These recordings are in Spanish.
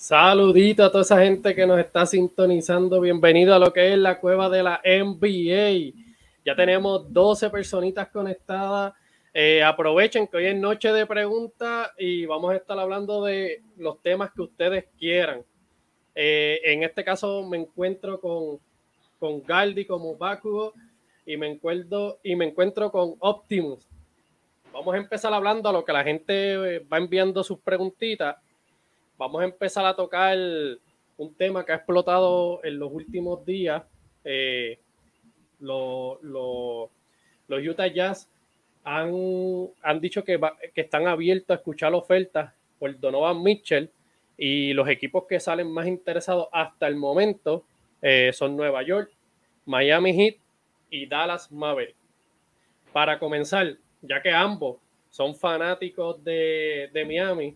Saludito a toda esa gente que nos está sintonizando. Bienvenido a lo que es la cueva de la NBA. Ya tenemos 12 personitas conectadas. Eh, aprovechen que hoy es noche de preguntas y vamos a estar hablando de los temas que ustedes quieran. Eh, en este caso me encuentro con, con Galdi como Bakugo y me encuentro, y me encuentro con Optimus. Vamos a empezar hablando a lo que la gente va enviando sus preguntitas vamos a empezar a tocar un tema que ha explotado en los últimos días. Eh, los Utah Jazz han, han dicho que, están abiertos a escuchar ofertas por Donovan Mitchell y los equipos que salen más interesados hasta el momento eh, son Nueva York, Miami Heat y Dallas Maverick. Para comenzar, ya que ambos son fanáticos de Miami,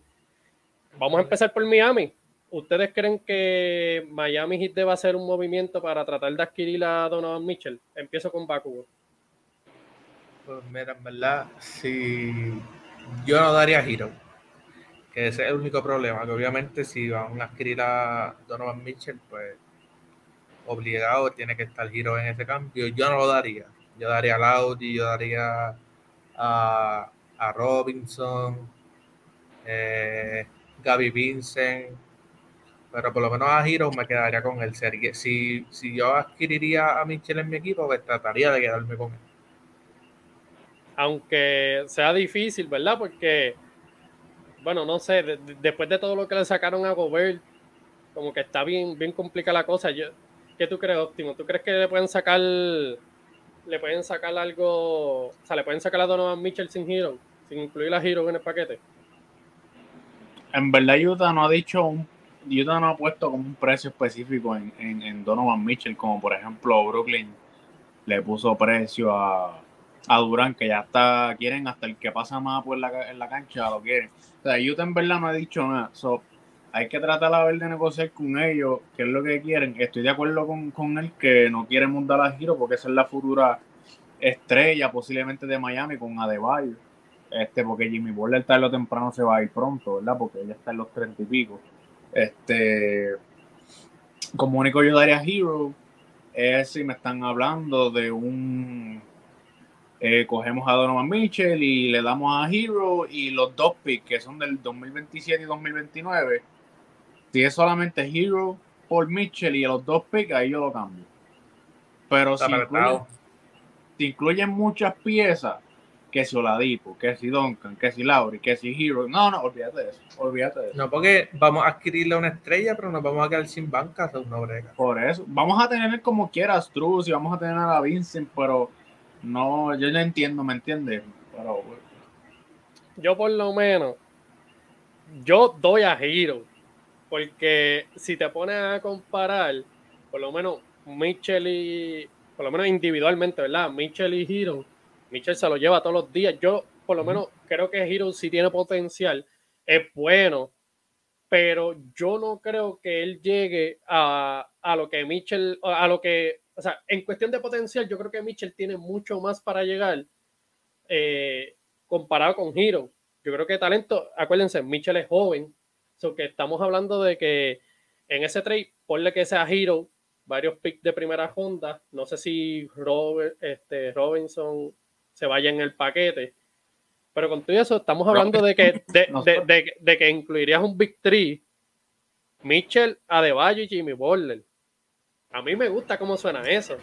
Vamos a empezar por Miami. ¿Ustedes creen que Miami Heat debe hacer un movimiento para tratar de adquirir a Donovan Mitchell? Empiezo con Bakugo. Pues mira, en verdad, si yo no daría giro, que ese es el único problema, que obviamente si van a adquirir a Donovan Mitchell, pues obligado tiene que estar giro en ese cambio. Yo no lo daría. Yo daría a Laudi, yo daría a, a Robinson, eh, Gaby Vincent, pero por lo menos a Hero me quedaría con él. Si, si yo adquiriría a Michel en mi equipo, pues trataría de quedarme con él. Aunque sea difícil, ¿verdad? Porque, bueno, no sé, después de todo lo que le sacaron a Gobert, como que está bien, bien complicada la cosa. Yo, ¿Qué tú crees, Óptimo? ¿Tú crees que le pueden sacar le pueden sacar algo, o sea, le pueden sacar a Donovan Mitchell sin Hero, sin incluir a Hero en el paquete? En verdad Utah no ha dicho un Utah no ha puesto como un precio específico en, en, Donovan Mitchell, como por ejemplo Brooklyn le puso precio a, a Durán, que ya está, quieren hasta el que pasa más por en la cancha, lo quieren. O sea, Utah en verdad no ha dicho nada. So, hay que tratar a ver de negociar con ellos, qué es lo que quieren. Estoy de acuerdo con, con él que no quieren montar a Giro porque esa es la futura estrella posiblemente de Miami con Adebayo este, porque Jimmy Butler tarde lo temprano se va a ir pronto, ¿verdad? Porque ella está en los treinta y pico. Este, como único yo daría Hero es si me están hablando de un eh, cogemos a Donovan Mitchell y le damos a Hero y los dos picks que son del 2027 y 2029 si es solamente Hero por Mitchell y los dos picks ahí yo lo cambio pero si si incluyen muchas piezas que si Oladipo, que si Duncan, que si Lauri, que si Hero. No, no, olvídate de eso. Olvídate de eso. No, porque vamos a adquirirle una estrella, pero nos vamos a quedar sin banca, una brega. Por eso. Vamos a tener como quieras Struz y vamos a tener a la Vincent, pero no, yo no entiendo, ¿me entiendes? Pero, yo por lo menos, yo doy a Hero, porque si te pones a comparar, por lo menos Mitchell y, por lo menos individualmente, ¿verdad? Mitchell y Hero Mitchell se lo lleva todos los días. Yo, por lo menos, creo que Hero sí tiene potencial, es bueno, pero yo no creo que él llegue a, lo que Mitchell, a lo que, o sea, en cuestión de potencial, yo creo que Mitchell tiene mucho más para llegar eh, comparado con Hero. Yo creo que talento, acuérdense, Mitchell es joven, so que estamos hablando de que en ese trade, ponle que sea Hero, varios picks de primera ronda, no sé si Robert, este, Robinson se vaya en el paquete. Pero con todo eso, estamos hablando de que, de, que incluirías un Big Three, Mitchell, Adebayo y Jimmy Butler. A mí me gusta cómo suena eso.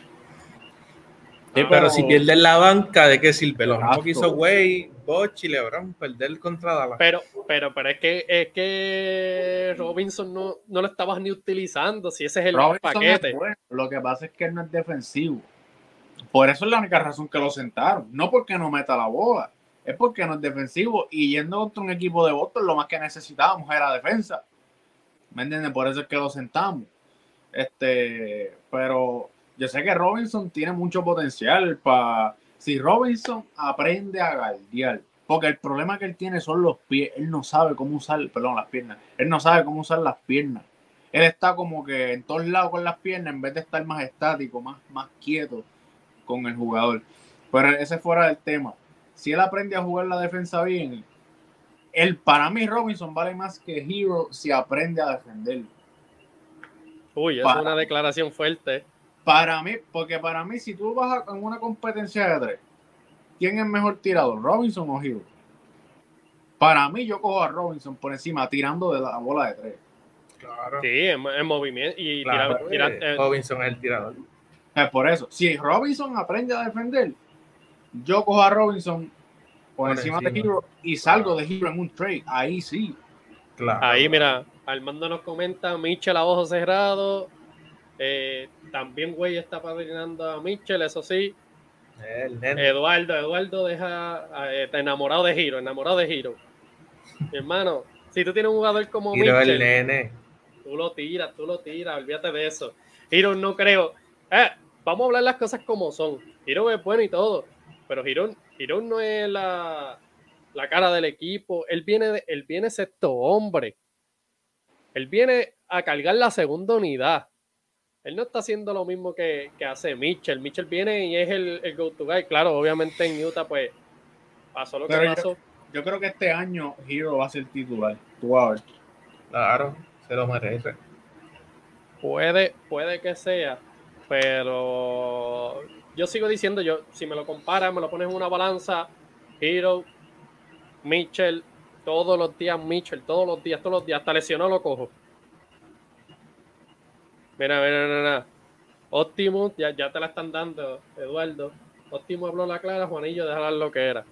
Sí, pero si pierden la banca, ¿de qué sirve? Lo mismo que hizo Way, Boch y LeBron, perder contra Dallas. Pero, pero, pero es que es que Robinson no, no lo estabas ni utilizando, si ese es el paquete. Lo que pasa es que él no es defensivo. Por eso es la única razón que lo sentaron. No porque no meta la bola, es porque no es defensivo. Y yendo contra un equipo de Boston, lo más que necesitábamos era defensa. ¿Me entiendes? Por eso es que lo sentamos. Este, pero yo sé que Robinson tiene mucho potencial para. Si Robinson aprende a guardiar, porque el problema que él tiene son los pies, él no sabe cómo usar, perdón, las piernas, él no sabe cómo usar las piernas. Él está como que en todos lados con las piernas en vez de estar más estático, más, más quieto con el jugador. Pero ese fuera del tema. Si él aprende a jugar la defensa bien, el, para mí Robinson vale más que Hero si aprende a defender. Uy, es una declaración fuerte. Para mí, porque para mí, si tú vas a, en una competencia de tres, ¿quién es mejor tirador, Robinson o Hero? Para mí, yo cojo a Robinson por encima tirando de la bola de tres. Claro. Sí, en, movimiento. Y eh, Robinson es el tirador. Es por eso. Si Robinson aprende a defender, yo cojo a Robinson por, encima, de Hero y salgo de Hero en un trade. Ahí sí. Claro. Ahí, mira, Armando nos comenta, Mitchell a ojos cerrados. Eh, también, güey, está padrinando a Mitchell, eso sí. Eduardo, Eduardo deja eh, está enamorado de Hero, enamorado de Hero. Mi hermano, si tú tienes un jugador como Mitchell, tú lo tiras, tú lo tiras, olvídate de eso. Hero no creo. Eh, vamos a hablar las cosas como son. Hero es bueno y todo, pero Hero, no es la, la cara del equipo. Él viene, él viene sexto hombre. Él viene a cargar la segunda unidad. Él no está haciendo lo mismo que, hace Mitchell. Mitchell viene y es el, el go-to guy. Claro, obviamente en Utah, pues pasó lo que pasó. Yo, creo que este año Hero va a ser titular. Tú a ver. Claro, se lo merece. Puede, puede que sea, pero yo sigo diciendo, yo, si me lo comparas, me lo pones en una balanza, Hero, Mitchell, todos los días Mitchell, todos los días, todos los días, hasta lesionó lo cojo. Mira, mira, mira, mira. Optimus, ya, ya te la están dando, Eduardo. Optimus habló la clara, Juanillo, déjala lo que era.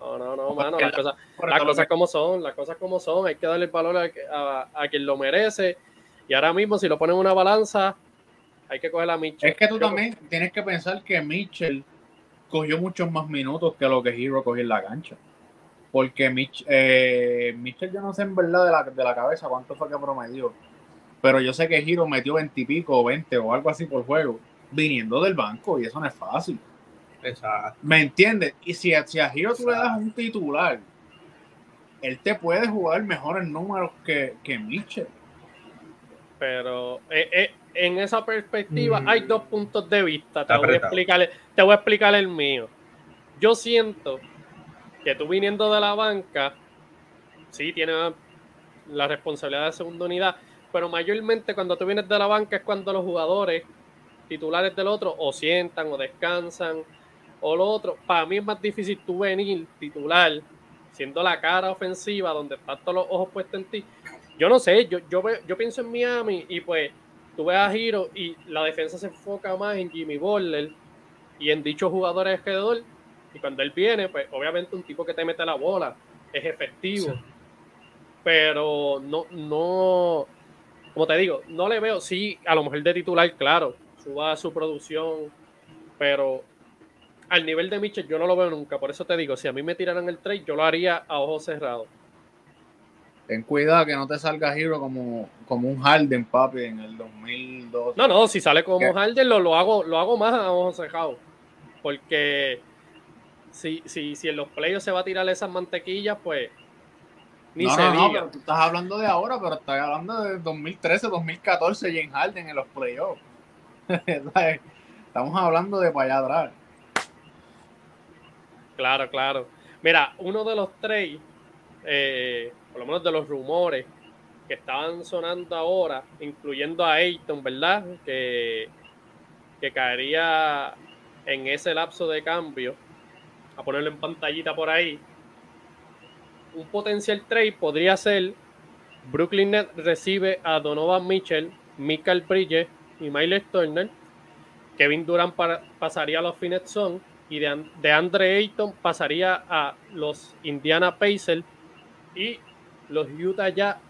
No, no, no, mano, las cosas, las cosas como son, las cosas como son, hay que darle el valor a, a, quien lo merece. Y ahora mismo, si lo ponen en una balanza, hay que coger a Mitchell. Es que tú también tienes que pensar que Mitchell cogió muchos más minutos que lo que Hero cogió en la cancha. Porque Mitch, eh, Mitchell, yo no sé en verdad de la, de la cabeza cuánto fue que promedió. Pero yo sé que Hero metió 20 y pico, 20 o algo así por juego, viniendo del banco, y eso no es fácil. Exacto. ¿Me entiendes? Y si, si a Hero tú le das un titular, él te puede jugar mejores números que, que Mitchell. Pero eh, eh, en esa perspectiva hay dos puntos de vista. Te voy, a explicar, te voy a explicar el mío. Yo siento que tú viniendo de la banca, sí, tienes la responsabilidad de segunda unidad, pero mayormente cuando tú vienes de la banca es cuando los jugadores titulares del otro o sientan o descansan o lo otro. Para mí es más difícil tú venir titular siendo la cara ofensiva donde están todos los ojos puestos en ti. Yo no sé, yo, yo, yo pienso en Miami y pues tú ves a Giro y la defensa se enfoca más en Jimmy Butler y en dichos jugadores alrededor. Y cuando él viene, pues obviamente un tipo que te mete la bola es efectivo. Pero no, no, como te digo, no le veo, sí, a lo mejor de titular, claro, suba su producción, pero al nivel de Mitchell yo no lo veo nunca. Por eso te digo, si a mí me tiraran el trade, yo lo haría a ojos cerrados. Ten cuidado que no te salga Hero como, como un Harden, papi, en el 2002. No, no, si sale como Harden, lo, lo, hago, lo hago más a ojos cerrados. Porque si, si, si en los playoffs se va a tirar esas mantequillas, pues no, no, pero tú estás hablando de ahora, pero estás hablando de 2013, 2014, James Harden en los playoffs. Estamos hablando de para allá atrás. Claro, claro. Mira, uno de los tres, eh, por lo menos de los rumores que estaban sonando ahora, incluyendo a Ayton, ¿verdad? Que, que caería en ese lapso de cambio. A ponerlo en pantallita por ahí un potencial trade podría ser Brooklyn Net recibe a Donovan Mitchell, Michael Bridges y Miles Turner. Kevin Durant pasaría a los Phoenix y de, de, Andre Ayton pasaría a los Indiana Pacers y los Utah ya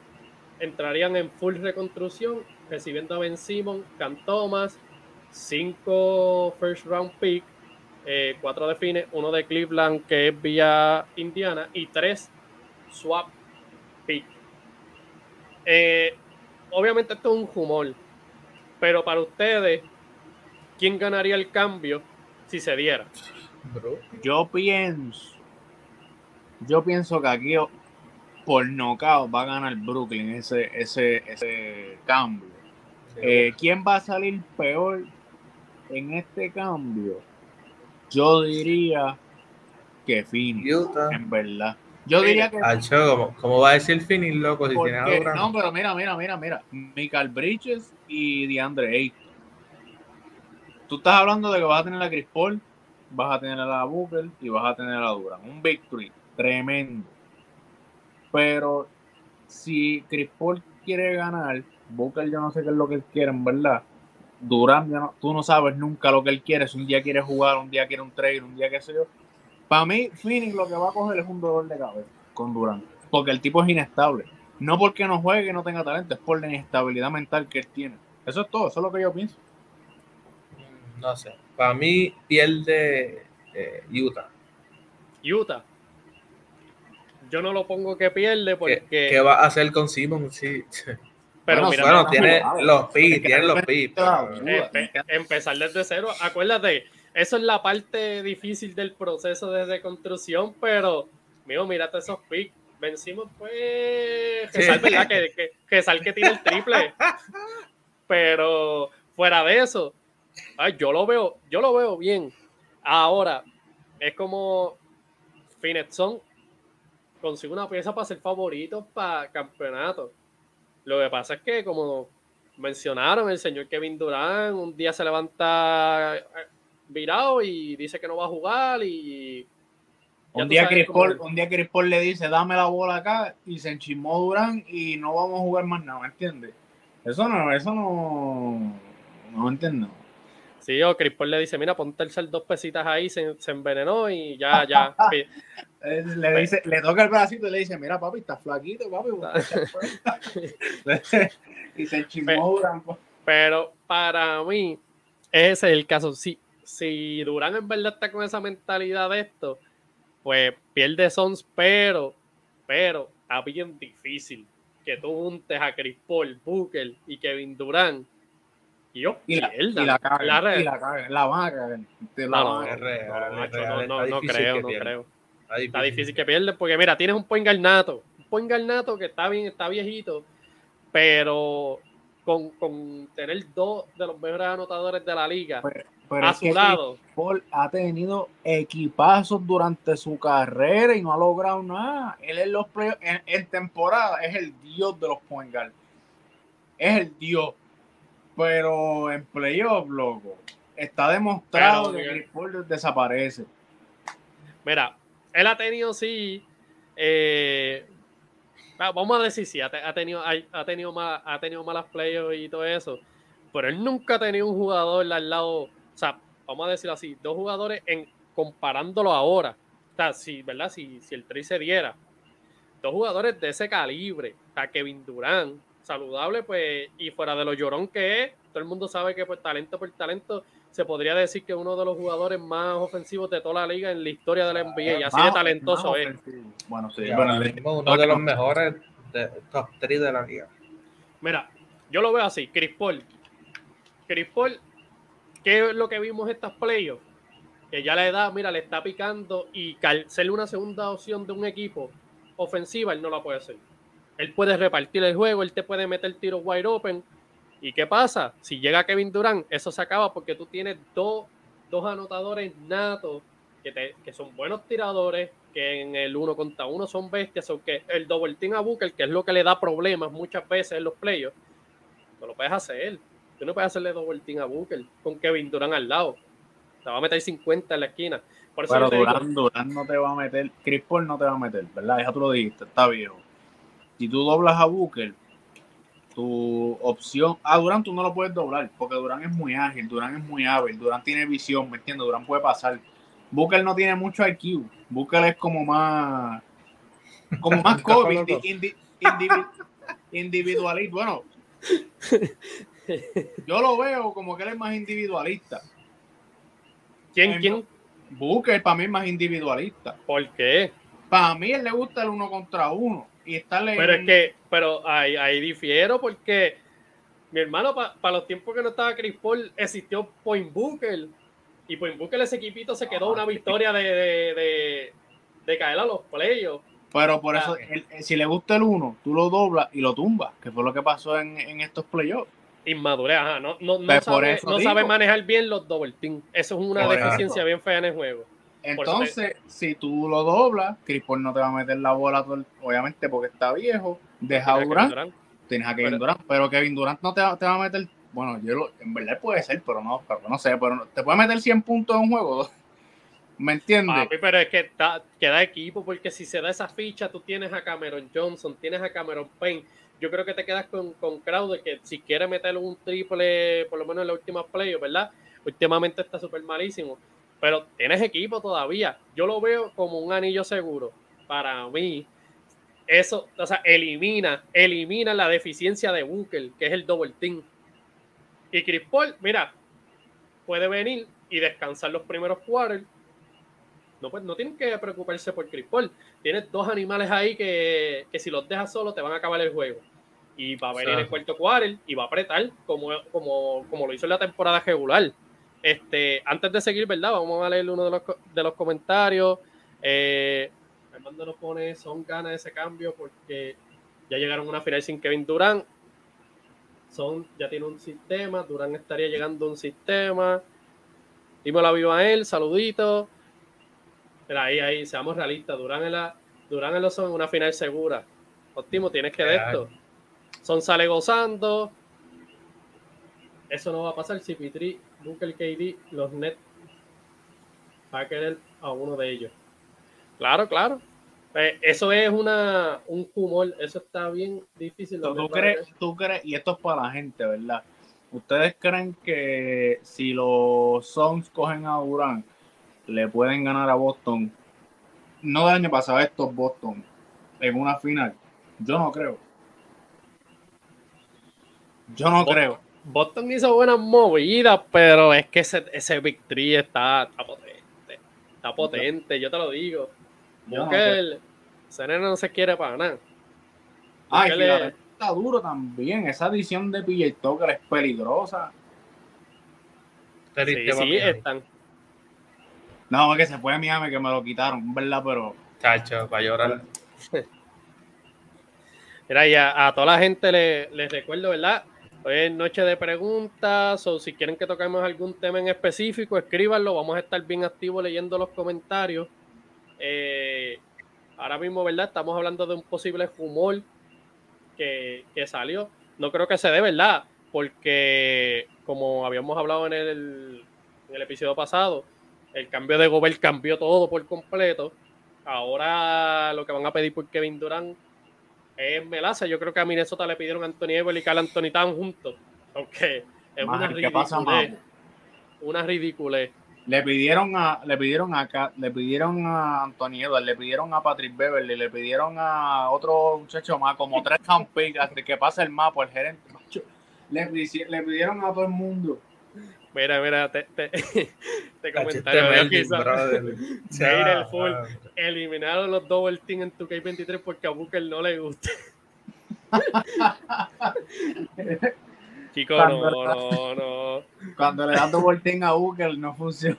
entrarían en full reconstrucción recibiendo a Ben Simon, Cam Thomas, cinco first round pick, eh, cuatro de Phoenix, uno de Cleveland que es vía Indiana y tres swap pick. Eh, obviamente esto es un humor, pero para ustedes, ¿quién ganaría el cambio si se diera? Yo pienso, yo pienso que aquí por knockout va a ganar Brooklyn ese, ese, ese cambio. Eh, ¿Quién va a salir peor en este cambio? Yo diría que Phoenix, en verdad. Yo diría que. ¿cómo, ¿cómo, va a decir Phoenix, loco? Si tiene a No, pero mira, mira, mira, mira. Michael Bridges y DeAndre Ayton. Tú estás hablando de que vas a tener a Chris Paul, vas a tener a la Booker y vas a tener a Durant. Un victory tremendo. Pero si Chris Paul quiere ganar, Booker yo no sé qué es lo que él quiere, en verdad. Durant, tú no sabes nunca lo que él quiere. Si un día quiere jugar, un día quiere un trade, un día qué sé yo. Para mí, Phoenix lo que va a coger es un dolor de cabeza con Durant. Porque el tipo es inestable. No porque no juegue y no tenga talento, es por la inestabilidad mental que él tiene. Eso es todo, eso es lo que yo pienso. No sé. Para mí pierde eh, Utah. Utah. Yo no lo pongo que pierde porque. ¿Qué, va a hacer con Simon? Sí. Pero mira, bueno, tiene los pi, tiene los pi. empezar desde cero. Acuérdate, eso es la parte difícil del proceso de reconstrucción, pero, mío, mírate esos picks. Vencimos, pues, que sal, ¿verdad? Que, que, que sal que tiene el triple. Pero fuera de eso, Ay, yo lo veo, yo lo veo bien. Ahora, es como Finetson consigue una pieza para ser favorito para campeonato. Lo que pasa es que, como mencionaron, el señor Kevin Durant un día se levanta eh, virado y dice que no va a jugar y un día, Chris Paul, un día Chris Paul le dice dame la bola acá y se enchismó Durán y no vamos a jugar más nada, ¿me entiendes? Eso no, eso no, no entiendo. Sí, o Chris Paul le dice, mira, ponte el dos pesitas ahí, se, envenenó y ya, ya. le, dice, le toca el bracito y le dice, mira, papi, estás flaquito, papi. y se chimó pues. Pero para mí, ese es el caso. Si, si Durán en verdad está con esa mentalidad de esto, pues pierde Sons, pero, pero está bien difícil que tú juntes a Chris Paul, Booker y Kevin Durán y yo, y la, y la caga, la, y la caga, la van a cagar. No, no, no, creo, no creo. Está difícil, que pierda porque mira, tienes un point nato, un point nato que está bien, está viejito, pero con, con tener dos de los mejores anotadores de la liga a su lado. Paul ha tenido equipazos durante su carrera y no ha logrado nada. Él en los en, en, temporada es el dios de los point guard. Es el dios. Pero en playoff, loco, está demostrado que Chris Paul desaparece. Mira, él ha tenido, sí, eh, vamos a decir, sí, ha, tenido, ha, tenido, ha tenido malas playoffs y todo eso, pero él nunca ha tenido un jugador al lado, o sea, vamos a decirlo así, dos jugadores en comparándolo ahora, o sea, si, ¿verdad? Si, el tri se diera, dos jugadores de ese calibre, o Kevin Durant, saludable, pues, y fuera de lo llorón que es, todo el mundo sabe que por talento por talento se podría decir que uno de los jugadores más ofensivos de toda la liga en la historia de la NBA, y así de talentoso es. Bueno, sí, bueno, uno de los mejores de top 3 de la liga. Mira, yo lo veo así, Chris Paul. Chris Paul, ¿qué es lo que vimos estas playoffs? Que ya la edad, mira, le está picando y ser una segunda opción de un equipo ofensiva, él no la puede hacer. Él puede repartir el juego, él te puede meter tiros wide open. ¿Y qué pasa? Si llega Kevin Durant, eso se acaba porque tú tienes dos, anotadores natos que, que, son buenos tiradores, que en el uno contra uno son bestias, aunque el double team a Booker, que es lo que le da problemas muchas veces en los playoffs, no lo puedes hacer. Tú no puedes hacerle double team a Booker con Kevin Durant al lado. Te va a meter 50 en la esquina. Por eso Pero Durant, Durant no te va a meter, Chris Paul no te va a meter, ¿verdad? Ya tú lo dijiste, está viejo si tú doblas a Booker, tu opción. Ah, Durán tú no lo puedes doblar, porque Durán es muy ágil, Durán es muy hábil, Durán tiene visión, ¿me entiendes? Durán puede pasar. Booker no tiene mucho IQ. Booker es como más. Como más COVID, individualista. Bueno, yo lo veo como que él es más individualista. ¿Quién? ¿Quién? Booker para mí es más individualista. ¿Por qué? Para mí él le gusta el uno contra uno pero es que, pero ahí, ahí difiero porque mi hermano, para los tiempos que no estaba Chris Paul, existió Point Booker. Y Point Booker, ese equipito se quedó una victoria de, caer a los playoffs. Pero por eso, si le gusta el uno, tú lo doblas y lo tumbas, que fue lo que pasó en, estos playoffs. Inmadurez, No, no, no, pues sabe, manejar bien los double team. Eso es una deficiencia bien fea en el juego. Entonces, si tú lo doblas, Chris Paul no te va a meter la bola, obviamente porque está viejo. Deja a Durant, tienes a Kevin Durant, pero Kevin Durant no te va, te va a meter, bueno, yo en verdad puede ser, pero no, pero no sé, pero te puede meter 100 puntos en un juego. ¿Me entiendes? pero es que queda equipo, porque si se da esa ficha, tú tienes a Cameron Johnson, tienes a Cameron Payne. Yo creo que te quedas con, con Crowder, que si quiere meter un triple, por lo menos en la última play, ¿verdad? Últimamente está súper malísimo. Pero tienes equipo todavía. Yo lo veo como un anillo seguro. Para mí, eso, o sea, elimina, elimina la deficiencia de Bunker, que es el double team. Y Chris Paul, mira, puede venir y descansar los primeros quarters no, pues, no tienen que preocuparse por Chris Paul. Tienes dos animales ahí que, si los dejas solos te van a acabar el juego. Y va a venir el cuarto quarter y va a apretar como, como, como lo hizo en la temporada regular. Este, antes de seguir, ¿verdad? Vamos a leer uno de los, de los comentarios. Eh, Armando nos pone, son ganas de ese cambio porque ya llegaron a una final sin Kevin Durant. Son, ya tiene un sistema, Durán estaría llegando a un sistema. Dímelo a viva él, saludito Mira, ahí, ahí, seamos realistas. Durán en la, Durán en los son una final segura. Óptimo, tienes que ver esto. Son sale gozando. Eso no va a pasar si Pitri, el KD, los Nets va a querer a uno de ellos. Claro, claro. Eh, eso es una, un humor, eso está bien difícil. ¿Tú, crees, tú crees, y esto es para la gente, ¿verdad? ¿Ustedes creen que si los Suns cogen a Durán, le pueden ganar a Boston, no del año pasado, estos Boston, en una final. Yo no creo. Yo no creo. Boston hizo buenas movidas, pero es que ese, ese victory está, potente. Está potente, yo te lo digo. Porque el no se quiere para nada. Ay, está duro también. Esa edición de PJ Tucker es peligrosa. Sí, sí, están, no, que se fue a Miami, que me lo quitaron, ¿verdad? Pero. Chacho, para llorar. Mira, y a, toda la gente les le recuerdo, ¿verdad? Hoy es noche de preguntas, o si quieren que toquemos algún tema en específico, escríbanlo. Vamos a estar bien activos leyendo los comentarios. Eh, ahora mismo, ¿verdad? Estamos hablando de un posible humor que, salió. No creo que se dé, ¿verdad? Porque, como habíamos hablado en el, en el episodio pasado, el cambio de Gobert cambió todo por completo. Ahora lo que van a pedir por Kevin Durant es melaza. Yo creo que a Minnesota le pidieron a Anthony Edwards y Carl Anthony Town juntos. Aunque es una ridiculez. Una ridiculez. Le pidieron a, le pidieron a le pidieron a Anthony Edwards, le pidieron a Patrick Beverly, le pidieron a otro muchacho más, como tres campeones, que pasa el mapa, el gerente. Le, le pidieron a todo el mundo. Mira, mira, te, te, te comentario el full. Eliminaron los double team en tu K23 porque a Booker no le gusta. Chicos, no, no, no. Cuando le dan double team a Booker no funciona.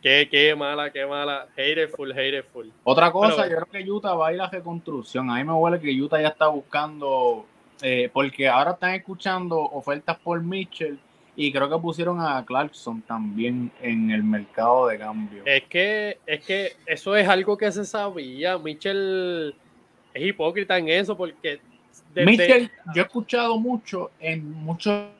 Qué, qué mala, qué mala. Hateful, hateful. Otra cosa, yo creo que Utah va a ir a reconstrucción. A mí me huele que Utah ya está buscando eh, porque ahora están escuchando ofertas por Mitchell y creo que pusieron a Clarkson también en el mercado de cambio. Es que, es que eso es algo que se sabía. Mitchell es hipócrita en eso porque... Mitchell, yo he escuchado mucho en muchos...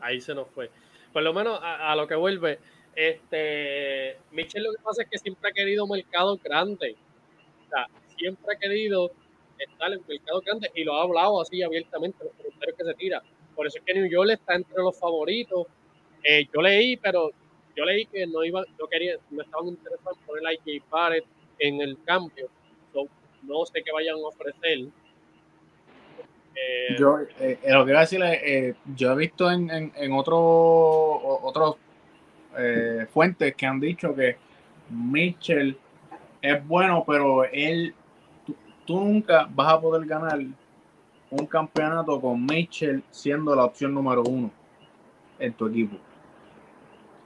Ahí se nos fue. Por lo menos a, lo que vuelve, este Mitchell lo que pasa es que siempre ha querido mercado grande. O sea, siempre ha querido estar en mercado grande y lo ha hablado así abiertamente en los comentarios que se tira. Por eso es que New York está entre los favoritos. Eh, yo leí, pero yo leí que no iba, yo quería, no estaban interesados en poner a J. Barrett en el cambio. no sé qué vayan a ofrecer. Eh, yo eh, lo que iba a decirle, yo he visto en, en, en otro, otros fuentes que han dicho que Mitchell es bueno, pero él tú nunca vas a poder ganar un campeonato con Mitchell siendo la opción número uno en tu equipo.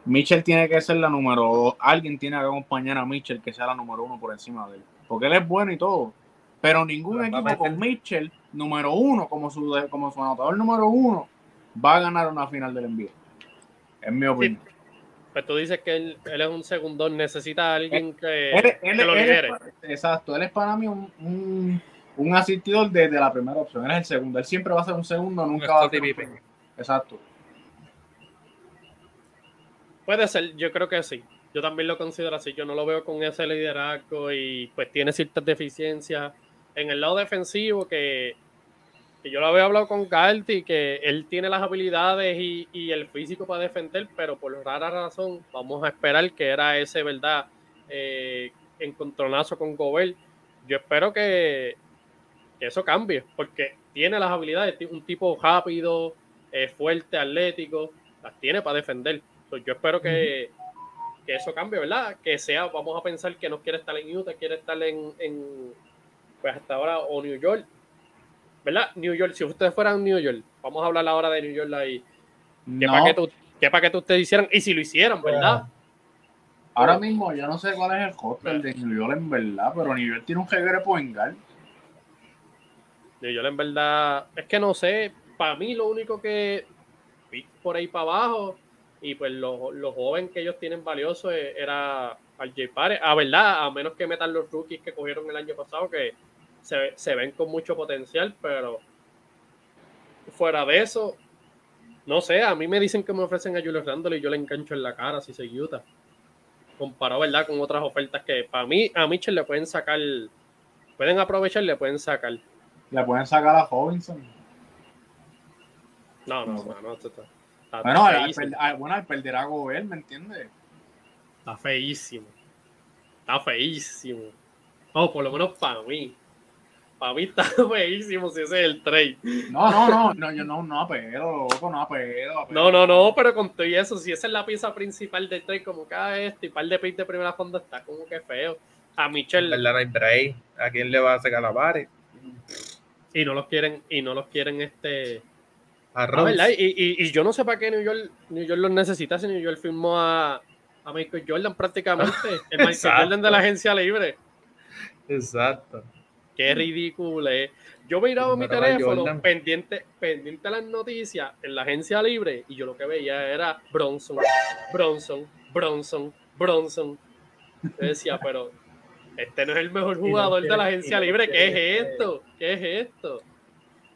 Mitchell tiene que ser la número dos. Alguien tiene que acompañar a Mitchell que sea la número uno por encima de él. Porque él es bueno y todo. Pero ningún equipo con Mitchell número uno como su, como su anotador número uno va a ganar una final del envío. Es mi opinión. Pues tú dices que él, él es un segundón, necesita a alguien que, Él- él- que lo pa- exacto, él es para mí un, un, un asistidor desde la primera opción. Él es el segundo. Él siempre va a ser un segundo, nunca va a ser un. Exacto. Puede ser, yo creo que sí. Yo también lo considero así. Yo no lo veo con ese liderazgo y pues tiene ciertas deficiencias en el lado defensivo que, que yo lo había hablado con Galti, que él tiene las habilidades y, y el físico para defender, pero por rara razón vamos a esperar que era ese, ¿verdad? Eh, encontronazo con Gobert. Yo espero que, que eso cambie, porque tiene las habilidades, un tipo rápido, eh, fuerte, atlético, las tiene para defender. Pues yo espero que, que eso cambie, ¿verdad? Que sea, vamos a pensar que no quiere estar en Utah, quiere estar en, en, pues hasta ahora, o New York, ¿verdad? New York, si ustedes fueran New York, vamos a hablar ahora de New York ahí. ¿Qué No, paquete, qué paquete ustedes hicieran? Y si lo hicieran, ¿verdad? ahora mismo yo no sé cuál es el roster de New York en verdad, pero New York tiene un jeguere poengal. New York en verdad, es que no sé, para mí lo único que vi por ahí para abajo y pues los los jóvenes que ellos tienen valioso eh, era RJ Pare, a verdad, a menos que metan los rookies que cogieron el año pasado que se, se ven con mucho potencial, pero fuera de eso, no sé, a mí me dicen que me ofrecen a Julius Randle y yo le engancho en la cara si soy Utah. Comparado, ¿verdad? Con otras ofertas que para mí, a Mitchell le pueden sacar, pueden aprovechar, le pueden sacar. Le pueden sacar a Robinson. No, no, no, no, esto está, está Bueno, al, al- bueno, al perder a Gobert, ¿me entiendes? Está feísimo. Está feísimo. Oh, por lo menos para mí. Para mí está feísimo si ese es el trade. No, no, no, no, yo no, no apelo, loco, no apelo. apelo. No, no, no, pero con todo y eso, si esa es la pieza principal del trade, como cada este y par de picks de primera fondo está como que feo. A Michelle verdad no hay break. ¿A quién le va a sacar la pared? y no los quieren, y no los quieren este. A Ah. Y, y, y yo no sé para qué New York, New York los necesita si New York firmó a, a Michael Jordan prácticamente. El Michael. Jordan de la agencia libre. Exacto. Qué ridículo es. Yo miraba mi teléfono Jordan. pendiente, pendiente a las noticias en la agencia libre y yo lo que veía era Bronson, Bronson, Bronson, Bronson. Yo decía, pero este no es el mejor jugador de la agencia libre. ¿Qué es esto? ¿Qué es esto?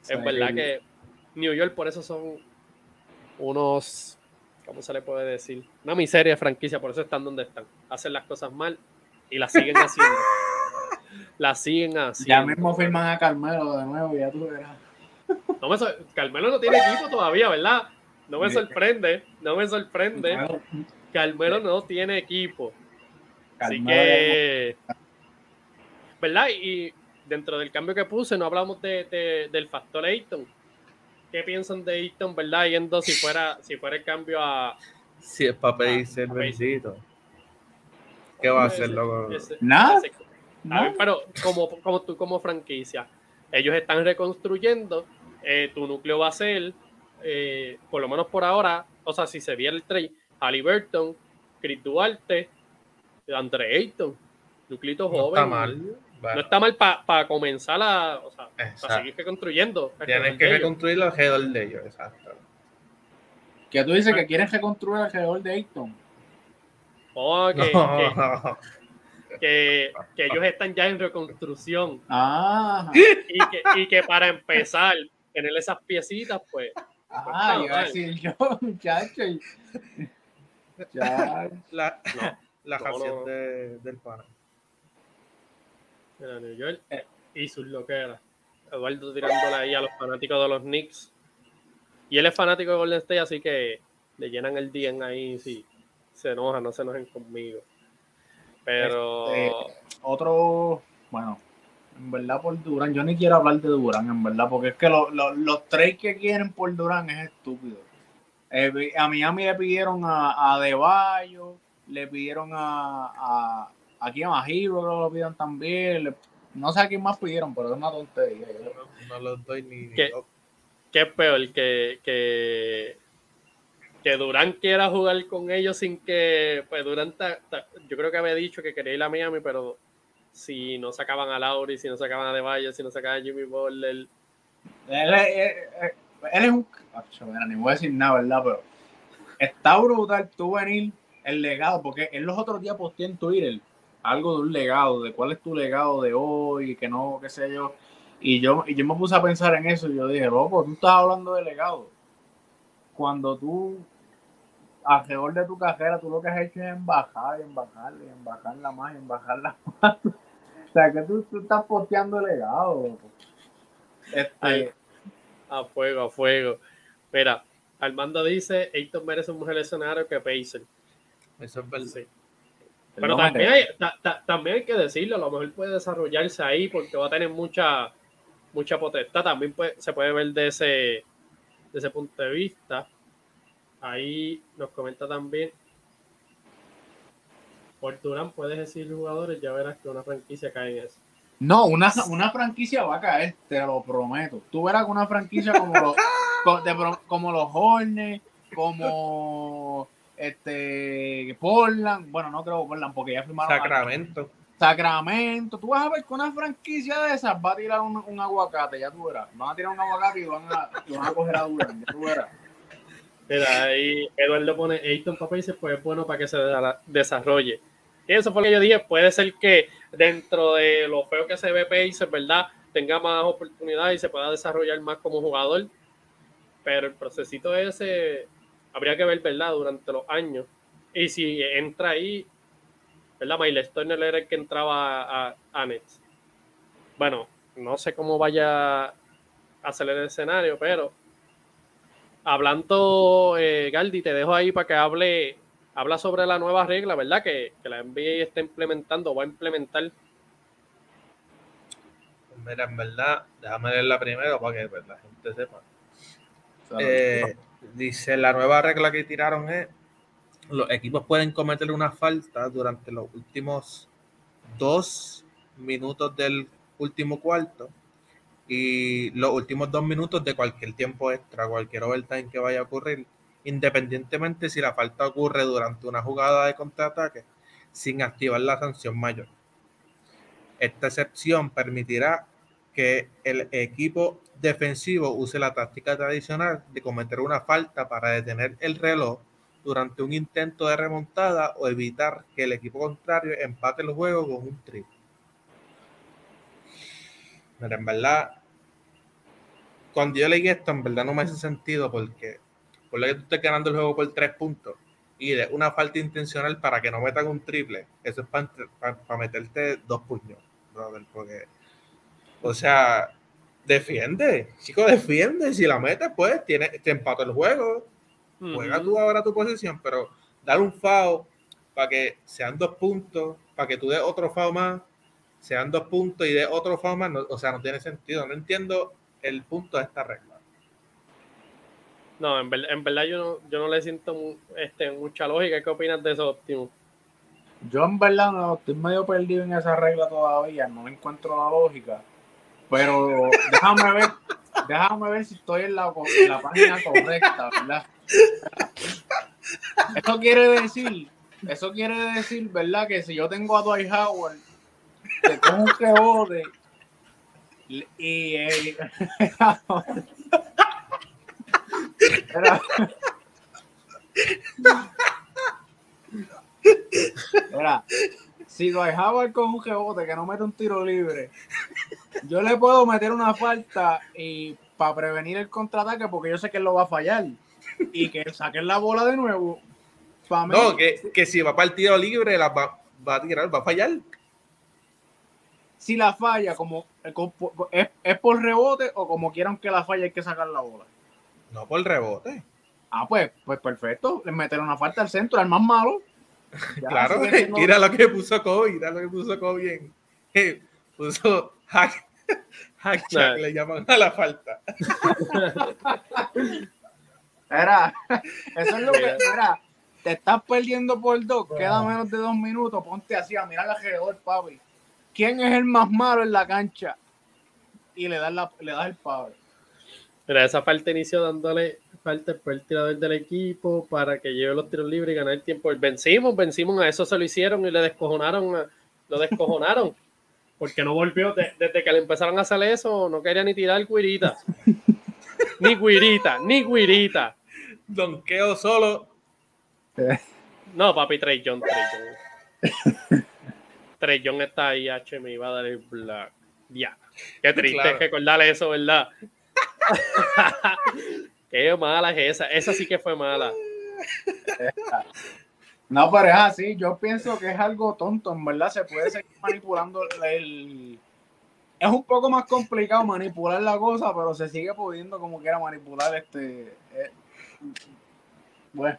Es verdad que New York por eso son unos, ¿cómo se le puede decir? Una miseria de franquicia, por eso están donde están. Hacen las cosas mal y las siguen haciendo. las siguen haciendo. Ya mismo firman a Carmelo de nuevo, ya tú verás. No me Carmelo no tiene equipo todavía, ¿verdad? No me sorprende, no me sorprende. Carmelo, no tiene equipo. Así que, ¿verdad? Y dentro del cambio que puse, no hablamos de, de- del factor Ayton. ¿Qué piensan de Ayton, verdad? Yendo si fuera, si fuera el cambio a. Si es para pedirse el bendito. ¿Qué va a hacer, loco? Nada. Ese- A ver, No, pero como, como tú como franquicia, ellos están reconstruyendo, eh, tu núcleo va a ser, eh, por lo menos por ahora, o sea, si se viera el trade, Halliburton, Chris Duarte, Andre Ayton, No joven. está mal. Bueno, No está mal para comenzar a, o sea, para seguir reconstruyendo. Tienen que reconstruir alrededor de ellos, exacto. que tú dices que quieren reconstruir alrededor de Ayton. Oh, que, No. que, que- que ellos están ya en reconstrucción. Ah, Y que, y que para empezar, tener esas piecitas, pues, ah, iba a decir yo, muchacho. y- Ya, La, No. la canción no. de- del pana. Mira, New York Eh. y sus loqueras. Eduardo tirándole ahí a los fanáticos de los Knicks. Y él es fanático de Golden State, así que le llenan el DM ahí si se enojan, no se enojen conmigo. Pero Este, otro, bueno, en verdad por Durán, yo ni quiero hablar de Durán, en verdad, porque es que lo- lo- los trades que quieren por Durán es estúpido. Eh, a Miami le pidieron a, a Deballo, le pidieron a, a, a quién, a Hero lo pidieron también, le- no sé a quién más pidieron, pero es una tontería. No, no los doy ni. ¿Qué? loco. ¿qué es peor? Que, que, que Durán quiera jugar con ellos sin que, pues Durán, ta- yo creo que había dicho que quería ir a Miami, pero si no sacaban a Lauri, si no sacaban a De Valle, si no sacaban a Jimmy Butler, Él, él- es un. Ni voy a decir nada, ¿verdad? Pero está brutal tú venir el legado, porque en los otros días posteé en Twitter algo de un legado, de cuál es tu legado de hoy, que no, qué sé yo. Y yo, y yo me puse a pensar en eso y yo dije, loco, tú estás hablando de legado. Cuando tú, alrededor de tu carrera, tú lo que has hecho es embajar y embajar y embajarla más y embajarla más. o sea, que tú, tú estás posteando legado. Este, a fuego, a fuego. Mira, Armando dice, Ayton merece un mejor escenario que Pacer. Eso es verdad. Sí. Pero también hay, también hay que decirlo, a lo mejor puede desarrollarse ahí porque va a tener mucha, mucha potestad. También se puede ver de ese, de ese punto de vista. Ahí nos comenta también. Por Durán puedes decir jugadores, ya verás que una franquicia cae en eso. No, una, una franquicia va a caer, te lo prometo. Tú verás que una franquicia como los, como los Hornets, como este Portland, bueno, no creo Portland porque ya firmaron. Sacramento. Sacramento. Tú vas a ver que una franquicia de esas va a tirar un, aguacate, ya tú verás. Van a tirar un aguacate y van a, van a coger a Durán, ya tú verás. Mira, ahí Eduardo pone Ayton Papá dice, pues es bueno para que se desarrolle. Y eso fue lo que yo dije, puede ser que dentro de lo feo que se ve Pacers, ¿verdad? Tenga más oportunidades y se pueda desarrollar más como jugador. Pero el procesito ese habría que ver, ¿verdad? Durante los años. Y si entra ahí, ¿verdad? Miles Turner era el que entraba a, a. Bueno, no sé cómo vaya a hacer el escenario, pero hablando, eh, Galdi, te dejo ahí para que hable, habla sobre la nueva regla, ¿verdad? Que, que la NBA está implementando, va a implementar. Mira, en verdad, déjame leerla primero para que pues, la gente sepa. Eh, dice, la nueva regla que tiraron es, los equipos pueden cometer una falta durante los últimos dos minutos del último cuarto y los últimos dos minutos de cualquier tiempo extra, cualquier overtime que vaya a ocurrir, independientemente si la falta ocurre durante una jugada de contraataque sin activar la sanción mayor. Esta excepción permitirá que el equipo defensivo use la táctica tradicional de cometer una falta para detener el reloj durante un intento de remontada o evitar que el equipo contrario empate el juego con un triple. Pero en verdad, cuando yo leí esto, en verdad no me hace sentido porque por lo que tú estés ganando el juego por tres puntos y de una falta intencional para que no metan un triple, eso es para, meterte dos puños, brother, porque, o sea, defiende, chico, defiende. Si la metes, pues tiene, te empata el juego. Juega tú ahora tu posición, pero dar un FAO para que sean dos puntos, para que tú des otro FAO más, sean dos puntos y de otro FAO más, o sea, no tiene sentido. No entiendo el punto de esta regla. No, en, verdad yo no, yo no le siento este, mucha lógica. ¿Qué opinas de eso, Optimo? Yo en verdad no, estoy medio perdido en esa regla todavía, no encuentro la lógica. Pero déjame ver, déjame ver si estoy en la, la página correcta, ¿verdad? Eso quiere decir, eso quiere decir, ¿verdad? Que si yo tengo a Dwight Howard, que cojo un rebote y, eh, Mira, si Dwight Howard con un rebote que no mete un tiro libre yo le puedo meter una falta y para prevenir el contraataque porque yo sé que él lo va a fallar y que saquen la bola de nuevo. no, que, si va para el tiro libre la va, a tirar, va a fallar. Si la falla, como es, es por rebote o como quieran que la falle hay que sacar la bola. No por rebote. Ah, pues, pues perfecto. Le meter una falta al centro, al más malo. claro, mira lo que puso Kobe, mira lo que puso Kobe en, puso hack, hack le llaman a la falta. Era, eso es lo que era. Te estás perdiendo por dos, queda menos de dos minutos, ponte así a mirar alrededor, papi. ¿Quién es el más malo en la cancha? Y le das, la, le das el power. Mira, esa falta inició dándole falta por el tirador del equipo para que lleve los tiros libres y ganar el tiempo. Vencimos, vencimos, a eso se lo hicieron y le descojonaron, lo descojonaron porque no volvió desde que le empezaron a hacer eso, no quería ni tirar guirita. ni guirita, ni guirita. Donqueo solo No, papi, Trey John, Trey John. Trey John está ahí, H, me iba a dar el black. Ya. Qué triste Claro. recordarle eso, ¿verdad? Qué mala es esa. Esa sí que fue mala. No, pero es así. Yo pienso que es algo tonto. En verdad, se puede seguir manipulando el. Es un poco más complicado manipular la cosa, pero se sigue pudiendo como quiera manipular este. eh, Bueno,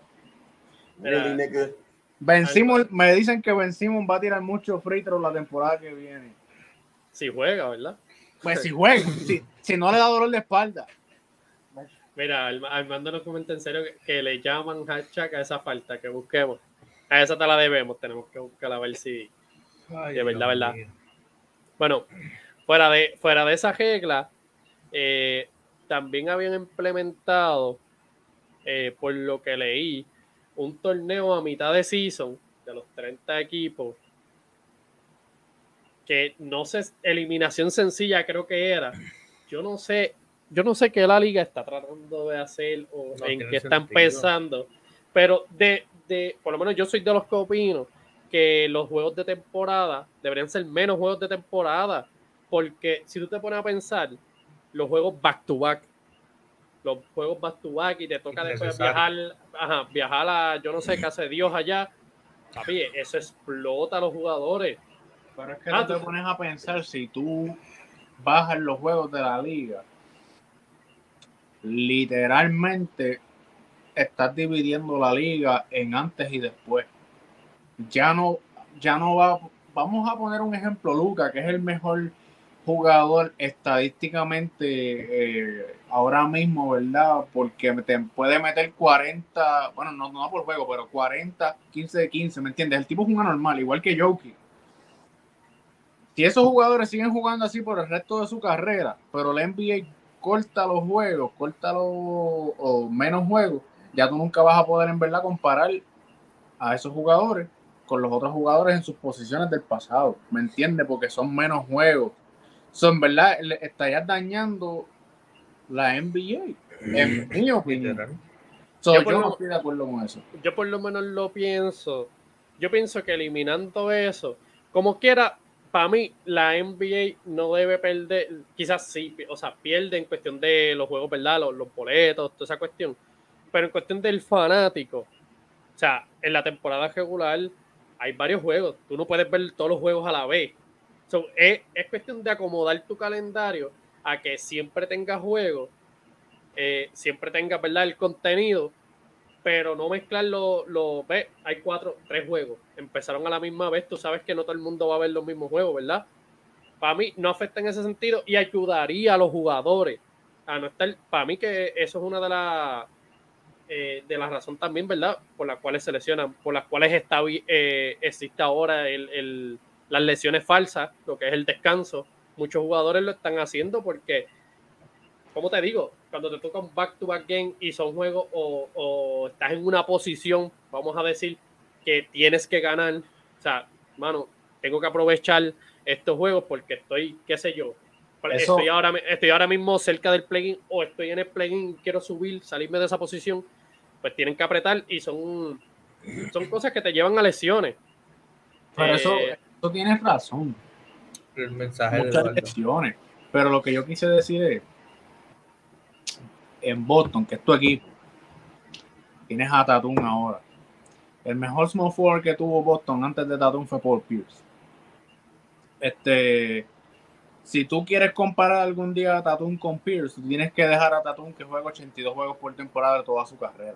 Mira, Nigga. vencimos, me dicen que vencimos va a tirar mucho free throw la temporada que viene. si juega, ¿verdad? Pues si juega, si, si no le da dolor de espalda. Mira, Arma- Armando nos comenta en serio que, que le llaman hashtag a esa falta que busquemos. A esa te la debemos, tenemos que buscarla a ver si. Ay, De verdad, verdad. Bueno, fuera de, fuera de esa regla, eh, también habían implementado, eh, por lo que leí, un torneo a mitad de season de los 30 equipos. Que no sé, eliminación sencilla creo que era. Yo no sé, yo no sé qué la liga está tratando de hacer o No en qué están sentido. pensando. Pero de, de, por lo menos yo soy de los que opino que los juegos de temporada deberían ser menos juegos de temporada. Porque si tú te pones a pensar, los juegos back to back, los juegos back to back y te toca después viajar, ajá, viajar a yo no sé, casa de Dios allá, papi, eso explota a los jugadores. Pero es que Ah, tú te tú- pones a pensar, si tú bajas los juegos de la liga, literalmente estás dividiendo la liga en antes y después. Ya no, ya no va. Vamos a poner un ejemplo, Luca, que es el mejor jugador estadísticamente eh, ahora mismo, ¿verdad? Porque te puede meter 40, bueno, no, no por juego, pero 40, 15 de 15, ¿me entiendes? El tipo es un anormal, igual que Jokic si esos jugadores siguen jugando así por el resto de su carrera, pero la NBA corta los juegos, corta los o menos juegos, ya tú nunca vas a poder en verdad comparar a esos jugadores con los otros jugadores en sus posiciones del pasado, ¿me entiendes? Porque son menos juegos. Son, ¿verdad? Le estarías dañando la NBA, en mi opinión. So, Yo yo por no lo- estoy de acuerdo con eso. yo por lo menos lo pienso. Yo pienso que eliminando eso, como quiera, para mí la NBA no debe perder, quizás sí, o sea, pierde en cuestión de los juegos, ¿verdad? Los, los boletos, toda esa cuestión. Pero en cuestión del fanático, o sea, en la temporada regular hay varios juegos. Tú no puedes ver todos los juegos a la vez. So, es, es cuestión de acomodar tu calendario a que siempre tengas juegos, eh, siempre tengas, ¿verdad? El contenido pero no mezclar los lo, ve, hay cuatro, tres juegos. Empezaron a la misma vez, tú sabes que no todo el mundo va a ver los mismos juegos, ¿verdad? Para mí no afecta en ese sentido y ayudaría a los jugadores a no estar, para mí que eso es una de las eh, de las razones también, ¿verdad? Por las cuales se lesionan, por las cuales está, eh, existe ahora el, el, las lesiones falsas, lo que es el descanso. Muchos jugadores lo están haciendo porque, como te digo, cuando te toca un back-to-back game y son juegos o, o estás en una posición, vamos a decir, que tienes que ganar, o sea, mano, tengo que aprovechar estos juegos porque estoy, qué sé yo, Eso- estoy, ahora, estoy ahora mismo cerca del plugin o estoy en el plugin y quiero subir, salirme de esa posición, pues tienen que apretar y son, son cosas que te llevan a lesiones. Pero eso, Eh, eso tienes razón. El mensaje de muchas lesiones. Pero lo que yo quise decir es, en Boston, que es tu equipo, tienes a Tatum ahora. El mejor small forward que tuvo Boston antes de Tatum fue Paul Pierce. Este, si tú quieres comparar algún día a Tatum con Pierce, tú tienes que dejar a Tatum que juega 82 juegos por temporada de toda su carrera.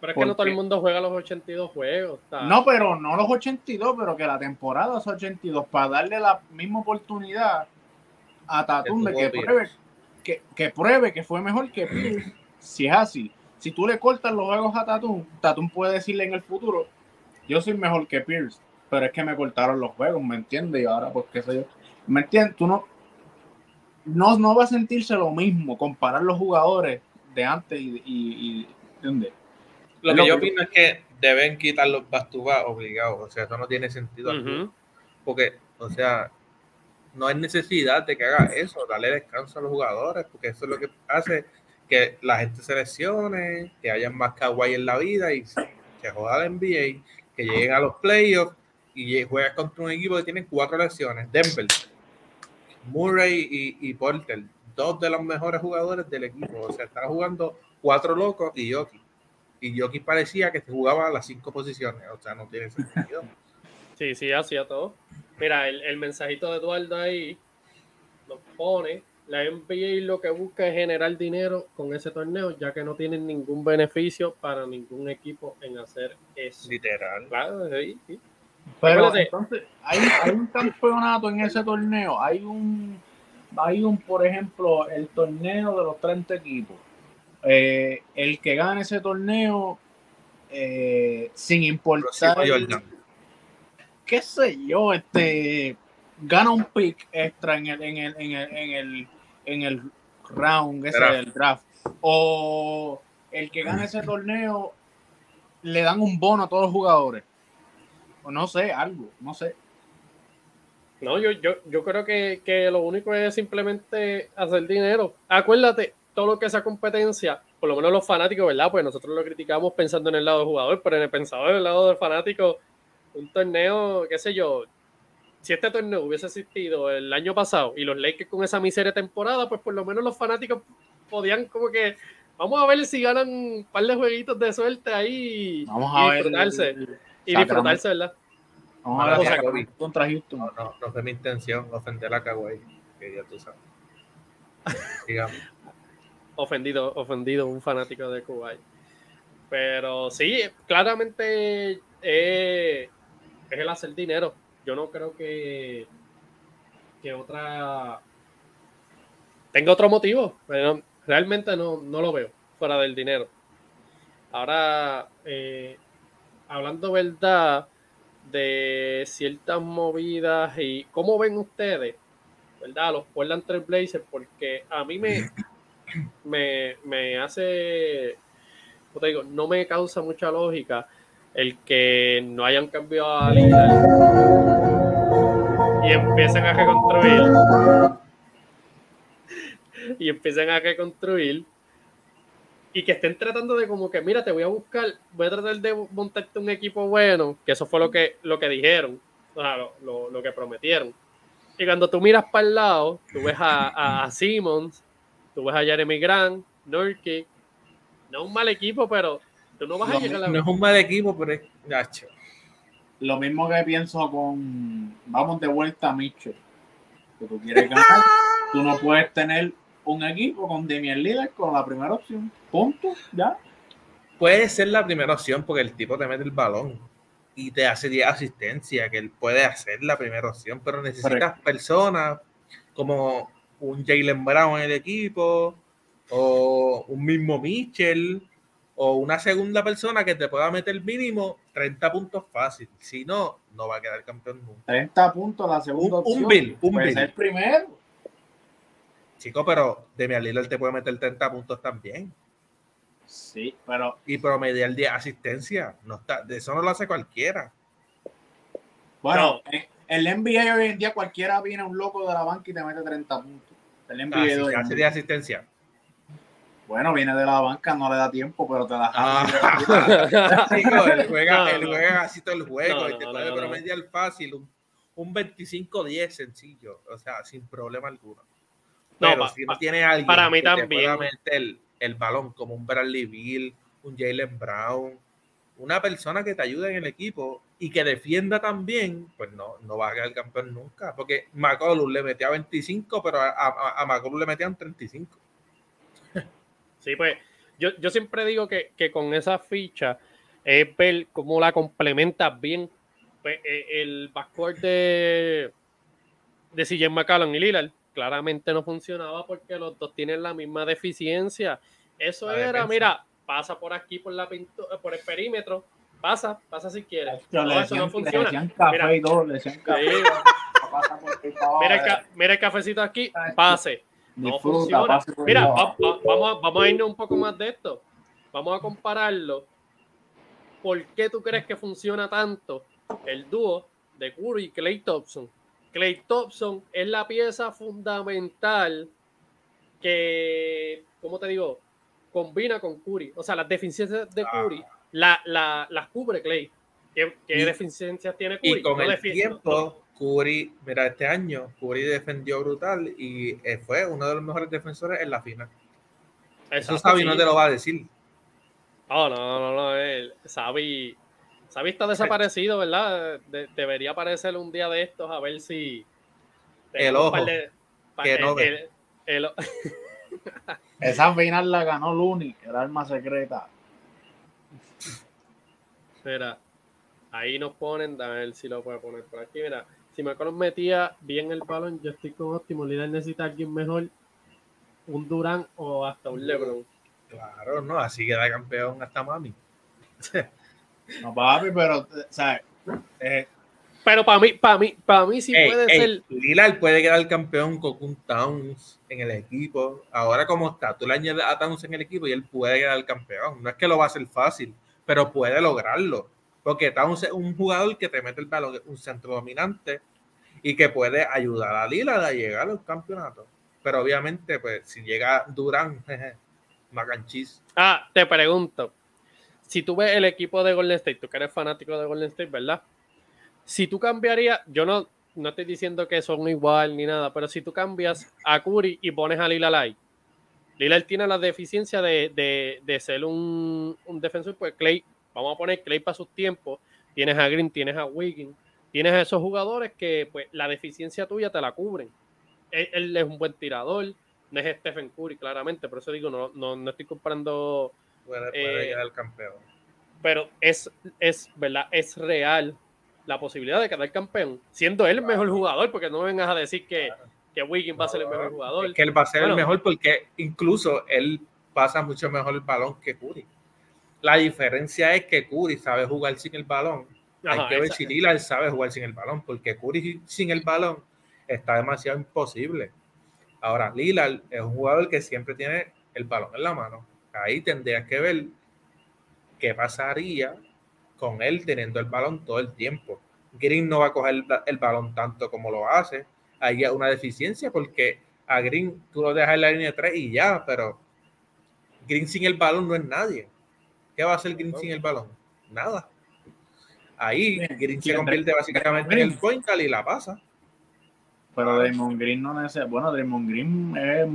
Pero es que no ¿por todo el mundo juega los 82 juegos. No, pero no los 82, pero que la temporada es 82 para darle la misma oportunidad a Tatum de Que pruebe que, que pruebe que fue mejor que Pierce. Si es así, si tú le cortas los juegos a Tatum, Tatum puede decirle en el futuro, yo soy mejor que Pierce, pero es que me cortaron los juegos, ¿me entiendes? Y ahora, pues qué sé yo. ¿Me entiendes? Tú no, no, no va a sentirse lo mismo comparar los jugadores de antes y, y, y- ¿entiendes? Lo que yo opino es que deben quitar los back obligados. O sea, eso no tiene sentido. alguno. ujú. Porque, o sea, no hay necesidad de que haga eso, darle descanso a los jugadores, porque eso es lo que hace que la gente se lesione, que haya más kawaii en la vida y que joda la NBA, que lleguen a los playoffs y juegas contra un equipo que tiene cuatro lesiones. Denver, Murray y, y Porter, dos de los mejores jugadores del equipo. O sea, están jugando cuatro locos y Yoki. Y Yoki parecía que jugaba a las cinco posiciones. O sea, no tiene sentido. Sí, sí, hacía todo. Mira, el, el mensajito de Eduardo ahí nos pone la NBA lo que busca es generar dinero con ese torneo, ya que no tienen ningún beneficio para ningún equipo en hacer eso. Literal. Claro, sí, sí. Pero entonces, hay, hay, un campeonato en ese torneo, hay un, hay un, por ejemplo, el torneo de los 30 equipos. Eh, el que gane ese torneo, eh, sin importar, qué sé yo, este, gana un pick extra en el, en el, en el, en el, en el round ese del draft. O el que gane ese torneo le dan un bono a todos los jugadores no sé, algo, no sé. No, yo, yo, yo creo que, que, lo único es simplemente hacer dinero. Acuérdate, todo lo que sea competencia, por lo menos los fanáticos, ¿verdad? Pues nosotros lo criticamos pensando en el lado del jugador, pero en el pensado en el lado del fanático, un torneo, qué sé yo, si este torneo hubiese existido el año pasado y los Lakers con esa miseria temporada, pues por lo menos los fanáticos podían como que vamos a ver si ganan un par de jueguitos de suerte ahí vamos a ver y disfrutarse, ¿verdad? Vamos a ver contra Houston. No, no, no fue mi intención ofender a Kawhi, que ya tú sabes. Digamos. Ofendido, ofendido, un fanático de Kawhi. Pero sí, claramente eh, es el hacer dinero. Yo no creo que, que otra tenga otro motivo. Pero realmente no, no lo veo fuera del dinero. Ahora, eh, hablando verdad de ciertas movidas y cómo ven ustedes, ¿verdad? Los Portland Trail Blazers, porque a mí me, me, hace, ¿cómo te digo? No me causa mucha lógica el que no hayan cambiado a Lillard y empiecen a reconstruir y empiecen a reconstruir y que estén tratando de como que, mira, te voy a buscar, voy a tratar de montarte un equipo bueno, que eso fue lo que, lo que dijeron, o lo, lo, que prometieron. Y cuando tú miras para el lado, tú ves a, a, Simmons, tú ves a Jeremy Grant, Nurkic, no es un mal equipo, pero tú no vas a llegar a la... No es un mal equipo, pero es gacho. Lo mismo que pienso con, vamos de vuelta a Mitchell, que tú quieres ganar, tú no puedes tener un equipo con Demian Lillard con la primera opción. Punto, ya. Puede ser la primera opción porque el tipo te mete el balón y te hace 10 asistencias, que él puede hacer la primera opción, pero necesitas personas como un Jalen Brown en el equipo o un mismo Mitchell o una segunda persona que te pueda meter mínimo 30 puntos fácil. Si no, no va a quedar campeón nunca. 30 puntos la segunda un, opción. Un bill, un bill. primero. Chico, pero Demian Lillard te puede meter 30 puntos también. Sí, pero. Y promediar 10 asistencia. No está, de eso no lo hace cualquiera. Bueno, en el NBA hoy en día cualquiera viene un loco de la banca y te mete 30 puntos. El ah, hace 10 asistencia. Bueno, viene de la banca, no le da tiempo, pero te da. Ah. Chico, él juega, él juega así todo el juego y te puede promediar fácil un, un 25-10 sencillo, o sea, sin problema alguno. Pero no, si no tiene alguien para mí que también. Te pueda meter el balón como un Bradley Bill, un Jalen Brown, una persona que te ayude en el equipo y que defienda también, pues no, no va a quedar campeón nunca. Porque McCollum le metía 25, pero a, a, a McCollum le metían 35. Sí, pues yo, yo siempre digo que, que, con esa ficha es ver cómo la complementa bien pues, eh, el backcourt de, de CJ McCallum y Lillard claramente no funcionaba porque los dos tienen la misma deficiencia. Eso era, mira, pasa por aquí por la pintura, por el perímetro, pasa, pasa si quieres. No, eso no funciona. mira, mira, el, cafecito aquí, pase. No funciona. Mira, vamos, vamos a irnos un poco más de esto. Vamos a compararlo. ¿Por qué tú crees que funciona tanto el dúo de Curry y Clay Thompson? Clay Thompson es la pieza fundamental que, ¿cómo te digo? Combina con Curry. O sea, las deficiencias de Curry la, la, las cubre Clay. ¿Qué, qué Y- deficiencias tiene Curry? Y con No el tiempo, Curry, mira, este año, Curry defendió brutal y eh, fue uno de los mejores defensores en la final. Eso Exacto, Sabi sí. no te lo va a decir. Oh, no, no, no, él, Sabi, Sabi está desaparecido, ¿verdad? De- debería aparecer un día de estos a ver si... El ojo, de- que no el- ve. el- el- Esa final la ganó Looney, el arma secreta. Mira, ahí nos ponen, a ver si lo puedo poner por aquí. Mira, si McCollum metía bien el balón, yo estoy con óptimo. Líder necesita alguien mejor, un Durán o hasta un LeBron. Claro, no, así queda campeón hasta mami. No, papi, pero, ¿sabes? Eh, Pero para mí, para mí, para mí sí Ey, puede ey, ser. Lillard puede quedar campeón con un Towns en el equipo. Ahora como está, tú le añades a Towns en el equipo y él puede quedar campeón. No es que lo va a hacer fácil, pero puede lograrlo. Porque Towns es un jugador que te mete el balón, un centro dominante y que puede ayudar a Lillard a llegar a los campeonatos. Pero obviamente, pues, si llega Durán, jeje, mac and cheese. Ah, te pregunto. Si tú ves el equipo de Golden State, tú que eres fanático de Golden State, ¿verdad? Si tú cambiarías, yo no, no estoy diciendo que son igual ni nada, pero si tú cambias a Curry y pones a Lillard ahí, Lillard tiene la deficiencia de, de- de ser un, un defensor, pues Clay, vamos a poner Clay para sus tiempos, tienes a Green, tienes a Wiggins, tienes a esos jugadores que pues la deficiencia tuya te la cubren. Él, él es un buen tirador, no es Stephen Curry, claramente, por eso digo, no, no, no estoy comparando Puede, puede Eh, campeón. pero es, es verdad, es real la posibilidad de quedar campeón, siendo él el mejor jugador, porque no me vengas a decir que, que Wiggins va a ser el mejor jugador. Es que él va a ser Bueno. el mejor porque incluso él pasa mucho mejor el balón que Curry. La diferencia es que Curry sabe jugar sin el balón. Hay Ajá, que ver si Lillard sabe jugar sin el balón, porque Curry sin el balón está demasiado imposible. Ahora, Lillard es un jugador que siempre tiene el balón en la mano. Ahí tendrías que ver qué pasaría con él teniendo el balón todo el tiempo. Green no va a coger el, el balón tanto como lo hace. Hay una deficiencia porque a Green tú lo dejas en la línea de 3 y ya, pero Green sin el balón no es nadie. ¿Qué va a hacer Green sin el balón? Nada. Ahí. Green se convierte básicamente en el point y la pasa. Pero Draymond Green no necesita. Bueno, Draymond Green es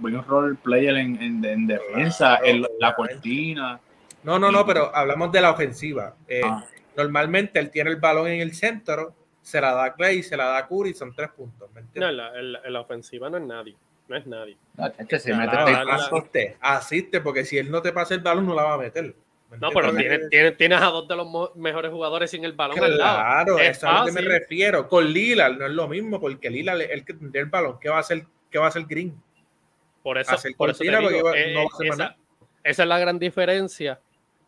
buen role player en, en, en defensa, Claro, en la cortina. No, no, no, pero hablamos de la ofensiva. Eh, Ah. Normalmente él tiene el balón en el centro, se la da Clay, se la da Curry, son tres puntos. ¿me No, entiendes? en la, en la- en la ofensiva no es nadie, no es nadie. Es que se Ya, mete la- seis la- la- pasos. asiste, asiste, porque si él no te pasa el balón, no la va a meter. ¿me No, pero tienes, tienes, tienes a dos de los mejores jugadores sin el balón al lado. Claro, Es eso es a lo que me refiero. Con Lillard no es lo mismo, porque Lillard es el que tendría el balón. ¿Qué va a hacer, qué va a hacer Green? Por eso, por eso digo, va- eh, no va a hacer más esa, es la gran diferencia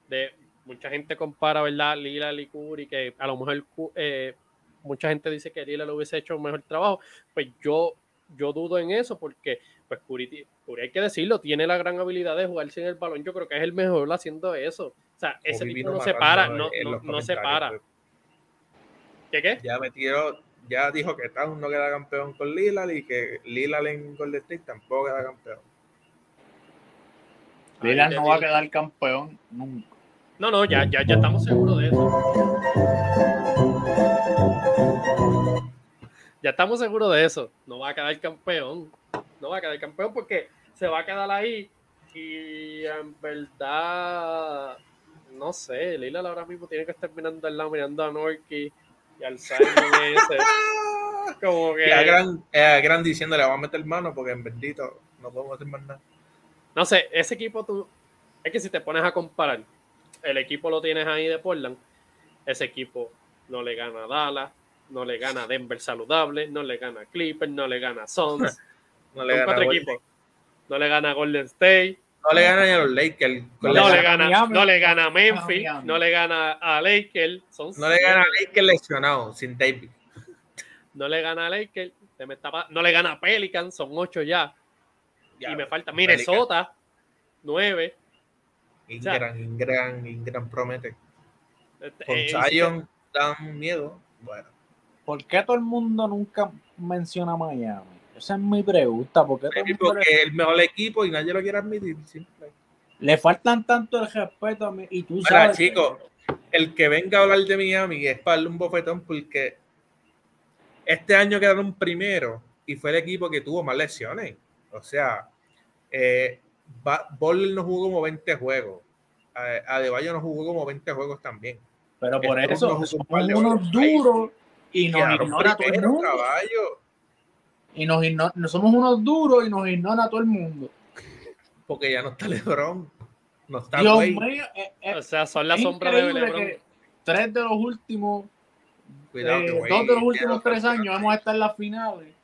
de mucha gente compara, ¿verdad? Lillard y Curry, que a lo mejor eh, mucha gente dice que Lillard lo hubiese hecho un mejor trabajo. Pues yo, yo dudo en eso porque pues Curry, hay que decirlo, tiene la gran habilidad de jugar sin el balón. Yo creo que es el mejor haciendo eso. O sea, ese tipo no se para, no, no, se para. pues. ¿Qué qué? Ya metió, ya dijo que Town no queda campeón con Lillard y que Lillard en Golden State tampoco queda campeón. Te no va a quedar campeón nunca. No, no, ya, ya, ya estamos seguros de eso. Ya estamos seguros de eso. No va a quedar campeón. No va a quedar campeón porque se va a quedar ahí. Y en verdad, no sé, Lillard ahora mismo tiene que estar mirando al lado, mirando a Norky y al Simon ese. Como que, Y a Gran, a Gran diciéndole, vamos a meter mano porque en bendito no podemos hacer más nada. no sé, ese equipo tú, es que si te pones a comparar, el equipo lo tienes ahí de Portland, ese equipo no le gana a Dallas, no le gana a Denver saludable, no le gana a Clippers, no le gana a Suns, No le son gana, cuatro a Golden- equipos, no le gana a Golden State, no le gana ni a los Lakers. No le gana, Miami. no le gana a Memphis, Miami. no le gana a Lakers, son no le gana a Lakers lesionado, sin David. no le gana a Lakers, se me está no le gana a Pelicans, son ocho ya, y me falta Minnesota, nueve, Ingram, Ingram, Ingram promete. Este, Con eh, Zion dan miedo. Bueno, ¿Por qué todo el mundo nunca menciona Miami? Esa es mi pregunta. ¿Por qué todo el maybe mundo porque es el mejor equipo y nadie lo quiere admitir. le faltan tanto el respeto a mí. Y tú sabes. chico, el que venga a hablar de Miami es para darle un bofetón porque este año quedaron primero y fue el equipo que tuvo más lesiones. O sea, eh, Butler no jugó como 20 juegos. Adebayo no jugó como 20 juegos también. pero por Estos eso no de unos duros y nos Quedaron ignora todo el mundo. caballo. Y nos ignora, no somos unos duros y nos ignora todo el mundo. Porque ya no está LeBron. No está Dios mío, eh, eh, O sea, son la sombra de LeBron. tres de los últimos, Cuidado eh, dos de los últimos tres años vamos a estar en las finales.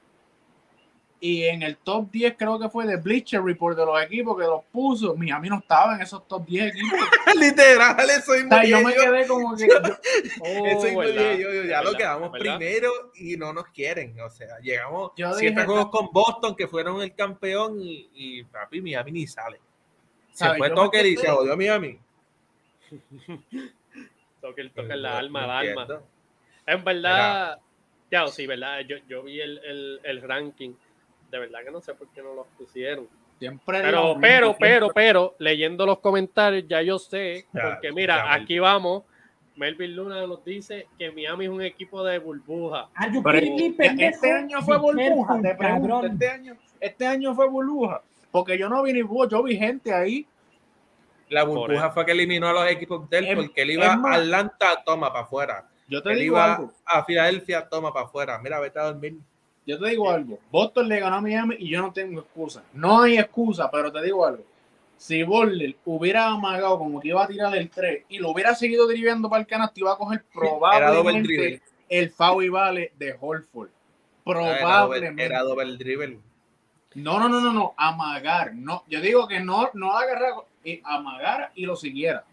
Y en el top 10 creo que fue de Bleacher Report de los equipos que los puso. Miami no estaba en esos top 10 equipos. Literal, eso O mismo sea, yo me quedé como que. yo- Oh, Eso mismo dije yo, yo, ya lo quedamos ¿verdad? primero y no nos quieren. O sea, llegamos Yo siete dije, juegos con Boston que fueron el campeón y, y papi, Miami ni sale. Se ¿Sabes? fue Tucker y se odió a Miami. Toca el, toca la alma, la alma. En verdad, ya, sí, verdad. Yo, yo vi el, el, el ranking. De verdad que no sé por qué no los pusieron. Siempre Pero, pero, siempre- pero, pero, leyendo los comentarios, ya yo sé, Ya, porque mira, aquí vamos. Melvin Luna nos dice que Miami es un equipo de burbuja. Ah, yo Pero este pendejo. año fue burbuja, te pregunto, Cabrón. este año, este año fue burbuja. Porque yo no vi ni burbuja, yo vi gente ahí. La burbuja fue que eliminó a los equipos de él Es- porque él iba a Atlanta, toma para afuera. Yo te Él digo iba algo, a Filadelfia, toma para afuera. Mira, vete a dormir. Yo te digo algo. Boston le ganó a Miami y yo no tengo excusa. No hay excusa, pero te digo algo. Si Butler hubiera amagado como que iba a tirar el 3 y lo hubiera seguido dirigiendo para el canasto, iba a coger probablemente el foul y vale de Holford. Era doble, Probablemente. era doble dribble. No, no, no, no, no, amagar. No, yo digo que no, no agarrar y amagar y lo siguiera.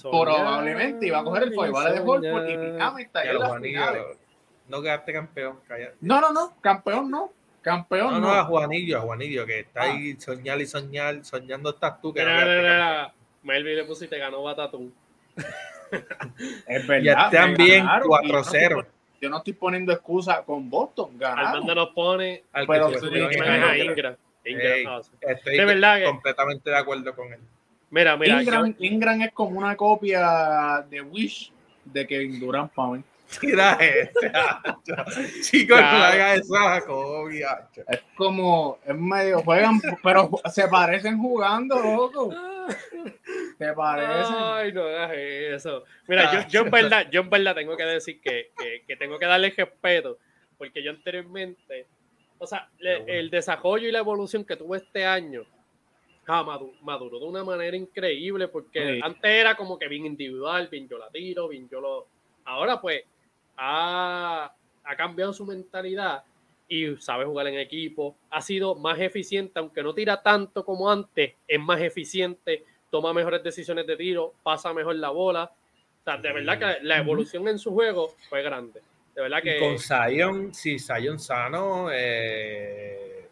Probablemente iba a coger el foul y vale de Holford y Miami está en finales. No quedaste campeón, cállate. No, no, no, campeón no. Campeón No, no. no, a Juanillo, a Juanillo, que está Ah. ahí soñar y soñar, soñando estás tú. Que Mira, mira, Melvin le puso y te ganó Batatún. Es verdad. Ya están bien ganaron, y yo no estoy 4-0. pon- Yo no estoy poniendo excusa con Boston, ganaron. Armando nos pone Al Pero que en que Ingram. Ingram. Ingram. Ah. Estoy De verdad que- completamente de acuerdo con él. Mira, mira, Ingram, yo- Ingram es como una copia de Wish de Kevin Durant para mí. Mira este, Chicos, no Claro. hagas esa copia. Es como, es medio, juegan, pero se parecen jugando, loco. Se parecen. Ay, no hagas eso. Mira, yo, yo en verdad, yo en verdad tengo que decir que, que, que tengo que darle respeto, porque yo anteriormente, o sea, le- el desarrollo y la evolución que tuve este año, ah, madu- maduró de una manera increíble, porque Sí. antes era como que bien individual, bien yo la tiro, bien yo lo... Ahora pues ha, ha cambiado su mentalidad y sabe jugar en equipo, ha sido más eficiente, aunque no tira tanto como antes, es más eficiente, toma mejores decisiones de tiro, pasa mejor la bola. O sea, de verdad que la evolución en su juego fue grande. De verdad que con Zion, si Zion sano, eh,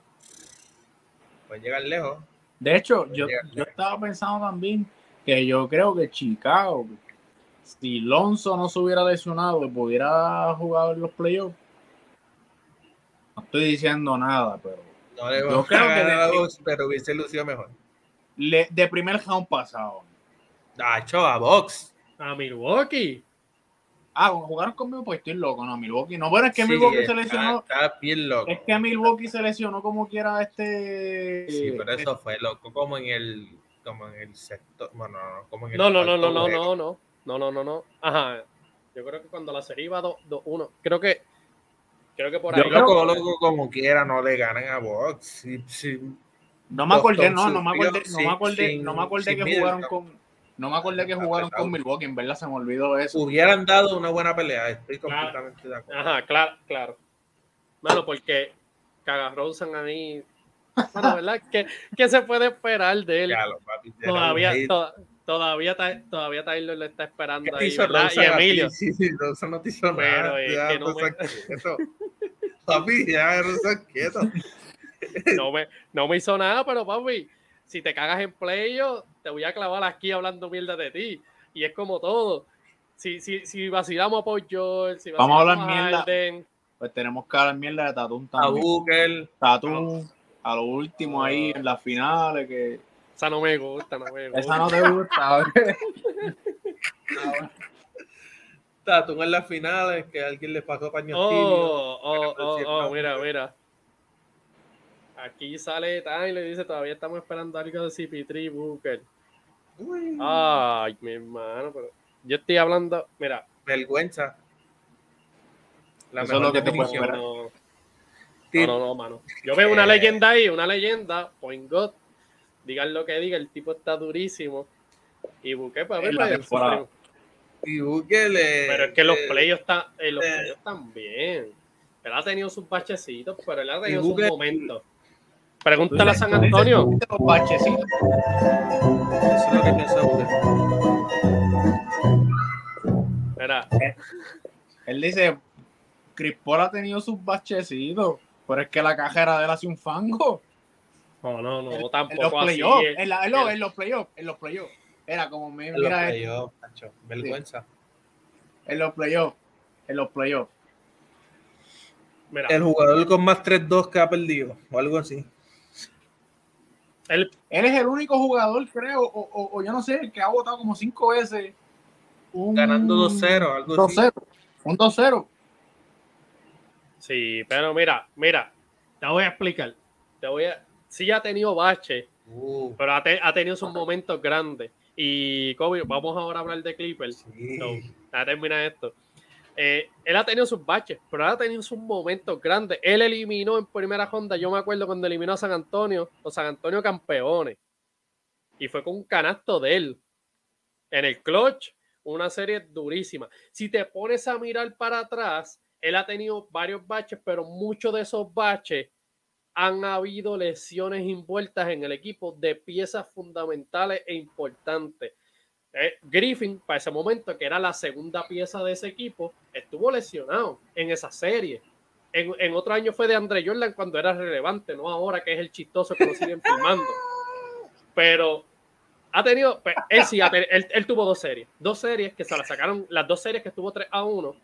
puede llegar lejos. De hecho, yo, yo estaba pensando también que yo creo que Chicago, si Lonzo no se hubiera lesionado y pudiera jugar en los playoffs, no estoy diciendo nada, pero No le Yo vamos creo que de- Bucks, pero hubiese lucido mejor. le- de primer round pasado. Nacho, a Box. a Milwaukee. Ah, cuando jugaron conmigo, pues estoy loco, no, Milwaukee. No, bueno, es que Sí, Milwaukee se lesionó. Está bien loco. Es que Milwaukee se lesionó como quiera este. Sí, pero eso fue loco, como en el, como en el sexto, bueno, no, como en el No, no, no, no, no, no, no, no, no, no, no. Ajá. Yo creo que cuando la serie iba 2-1, creo que, creo que por Yo ahí. loco, loco, como quiera, no le ganan a Box. Sí, sí. No me acordé, no, no me acordé, no me acordé, sin- no me acordé que jugaron con. No me acordé que jugaron con Milwaukee, en verdad se me olvidó eso. Hubieran dado una buena pelea, estoy Claro. completamente de acuerdo. Ajá, claro, claro. Bueno, porque Cagarrosan a mí. Bueno, ¿verdad? ¿Qué, ¿Qué se puede esperar de él? Lo, papi, Todavía, todavía, todavía Taylor le está ¿Qué esperando ahí, hizo ¿verdad? Rosa Y a ti? Emilio. Sí, sí, Rosa no te hizo Pero nada. es Ya, que no Rosa, me- quieto. Papi, ya, Rosa, quieto. No me, no me hizo nada, pero papi, si te cagas en play, yo te voy a clavar aquí hablando mierda de ti. Y es como todo. Si, si, si vacilamos a Paul George, si Vamos a hablar mierda. Pues tenemos que hablar mierda de Tatum A también. Booker. Tatum, a lo último ahí en las finales, que Esa no me gusta, no me gusta. Esa no te gusta. Tatum en las finales, que alguien le pasó paños Oh, oh, oh, Ganando oh, mira, mira. Aquí sale Tan y le dice, todavía estamos esperando algo de CP3 Booker. Uy, Ay, mi hermano, pero yo estoy hablando, mira, vergüenza. La Eso es mejor lo que te esperar. no, no, no, no, mano. Yo veo una leyenda ahí, una leyenda, point God. Digan lo que diga, el tipo está durísimo. Y Booker, para ver, En la. Y le- Pero es que los le- playoffs están, eh, los eh. playoffs también. Él ha tenido sus bachecitos, pero él ha tenido sus momentos. Pregúntale a San Antonio. Los bachecitos. Eso es lo que piensa Booker. Mira, Él dice, Chris Paul ha tenido sus bachecitos, pero es que la cajera de él hace un fango. No, no, no, En- en los tampoco así. playoffs, en, la- en los- en los playoffs, en los playoffs. Era como, me- En los mira, esto, playoffs, macho. Vergüenza. en los playoffs, en los playoffs. Mira, El jugador con más 3-2 que ha perdido, o algo así. él, Él es el único jugador, creo, o, o- o yo no sé, que ha votado como cinco veces. Un, Ganando 2-0, algo así. 2-0. Un 2-0. sí, pero mira, mira, te voy a explicar. Te voy a. Sí ha tenido bache, Uh, pero ha, te- ha tenido sus momentos grandes. Y Kobe, vamos ahora a hablar de Clippers. sí. No, ya termina esto. Eh, él ha tenido sus baches, pero ha tenido sus momentos grandes. Él eliminó en primera ronda, yo me acuerdo cuando eliminó a San Antonio, los San Antonio campeones. Y fue con un canasto de él. En el clutch, una serie durísima. Si te pones a mirar para atrás, él ha tenido varios baches, pero muchos de esos baches han habido lesiones envueltas en el equipo de piezas fundamentales e importantes. Eh, Griffin, para ese momento, que era la segunda pieza de ese equipo, estuvo lesionado en esa serie. En, en otro año fue de Andre Jordan cuando era relevante, no ahora que es el chistoso que lo siguen filmando. Pero ha tenido, pues, él sí, él, él tuvo dos series, dos series que se la sacaron, las dos series que estuvo 3 a 1.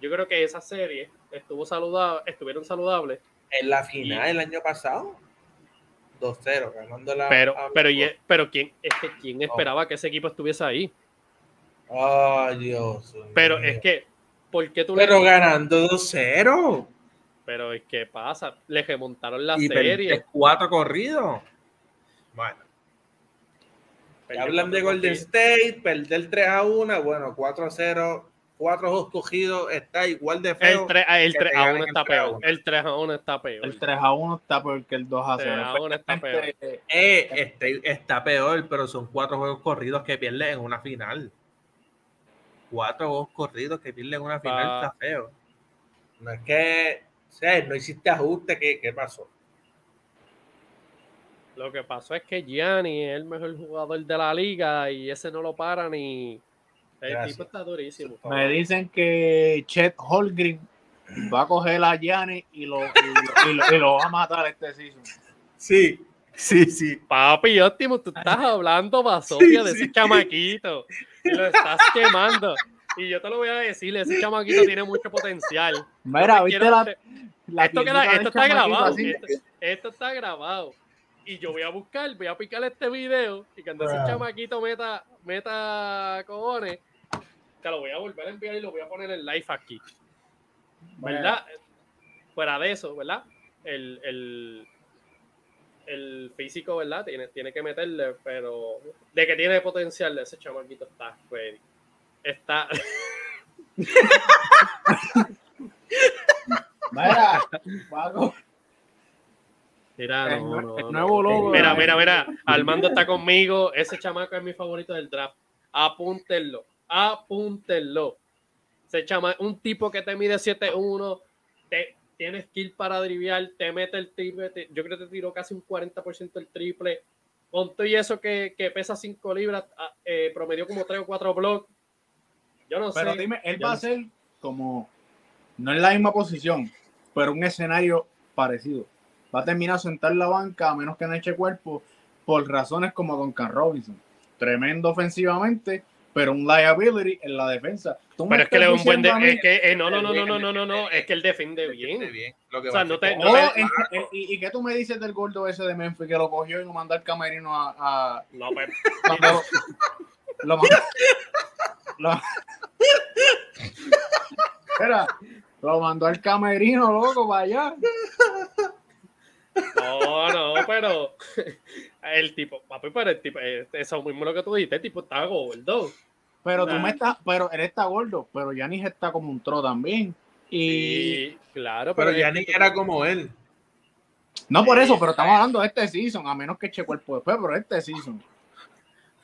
Yo creo que esas series estuvo saludable, estuvieron saludables, En la final el año pasado, 2-0, ganando la. pero, a- pero, y- pero quién, es que quién esperaba que ese equipo estuviese ahí. Ay, Dios. Pero mío. es que, ¿por qué tú le Pero ganando 2-0. Pero es que pasa, le remontaron la Y serie. cuatro corridos. Bueno, Perdió hablan de Golden. State, perder 3 a 1, bueno, 4 a 0, 4 juegos cogidos, está igual de feo. El 3, a- el que 3 te a ganen 1 el está 3 a peor. 1. El 3 a 1 está peor. El 3 a 1 está peor que el 2 a 0. 3 a 1 está peor. Eh, este, está peor, pero son cuatro juegos corridos que pierden en una final. Cuatro juegos corridos que pierden en una final Pa- está feo. No es que, o sea, no hiciste ajuste, ¿qué, qué pasó? Lo que pasó es que Gianni es el mejor jugador de la liga y ese no lo para ni. El Gracias. tipo está durísimo. Me dicen que Chet Holgrim va a coger a Gianni y lo, y, lo, y lo- y lo va a matar este season. Sí, sí, sí. Papi, óptimo, tú estás hablando basofia de ese sí. chamaquito. Y lo estás quemando. Y yo te lo voy a decir, ese chamaquito tiene mucho potencial. Mira, ¿viste quiero la, esto, está grabado. Esto, esto está grabado. Y yo voy a buscar, voy a picar este video. Y cuando ese chamaquito meta, meta cojones, te lo voy a volver a enviar y lo voy a poner en live aquí. ¿Verdad? Fuera de eso, ¿verdad? El, el, el físico, ¿verdad? Tiene, tiene que meterle, pero de que tiene potencial, ese chamaquito está ready. Está. Mira, Paco, Mira, el, no, no, el nuevo logo. Mira, mira, mira. Armando está conmigo. Ese chamaco es mi favorito del draft. Apúntenlo. Apúntenlo. Ese chama, un tipo que te mide 7'1, te, tiene skill para driviar, te mete el triple. te- yo creo que te tiró casi un 40% el triple. Con todo y eso que, que pesa 5 libras, ah, eh, promedió como 3 o 4 blocks. Yo no Pero sé. dime, él va a sé. ser como, no en la misma posición, pero un escenario parecido. Va a terminar sentar en la banca a menos que no eche cuerpo por razones como Duncan Robinson. Tremendo ofensivamente, pero un liability en la defensa. pero es que le un buen de, es que, eh, no, no, no, no, no, no, no, no, es que él defiende bien. bien. Lo que o sea, no te, no te... ¿Y, ¿Y qué tú me dices del gordo ese de Memphis que lo cogió y lo mandó al camerino a... a... No, pero... Cuando, lo, mandó, lo, Espera, lo mandó al camerino, loco, para allá. No, no, pero el tipo, papi, pero el tipo, eh, eso mismo lo que tú dijiste, el tipo está gordo. Pero tú me estás, pero él está gordo, pero Yanis está como un tro también. Y claro, pero, pero Yanis era como él. No por eso, pero estamos hablando de este season, a menos que Checo el después, pero este season.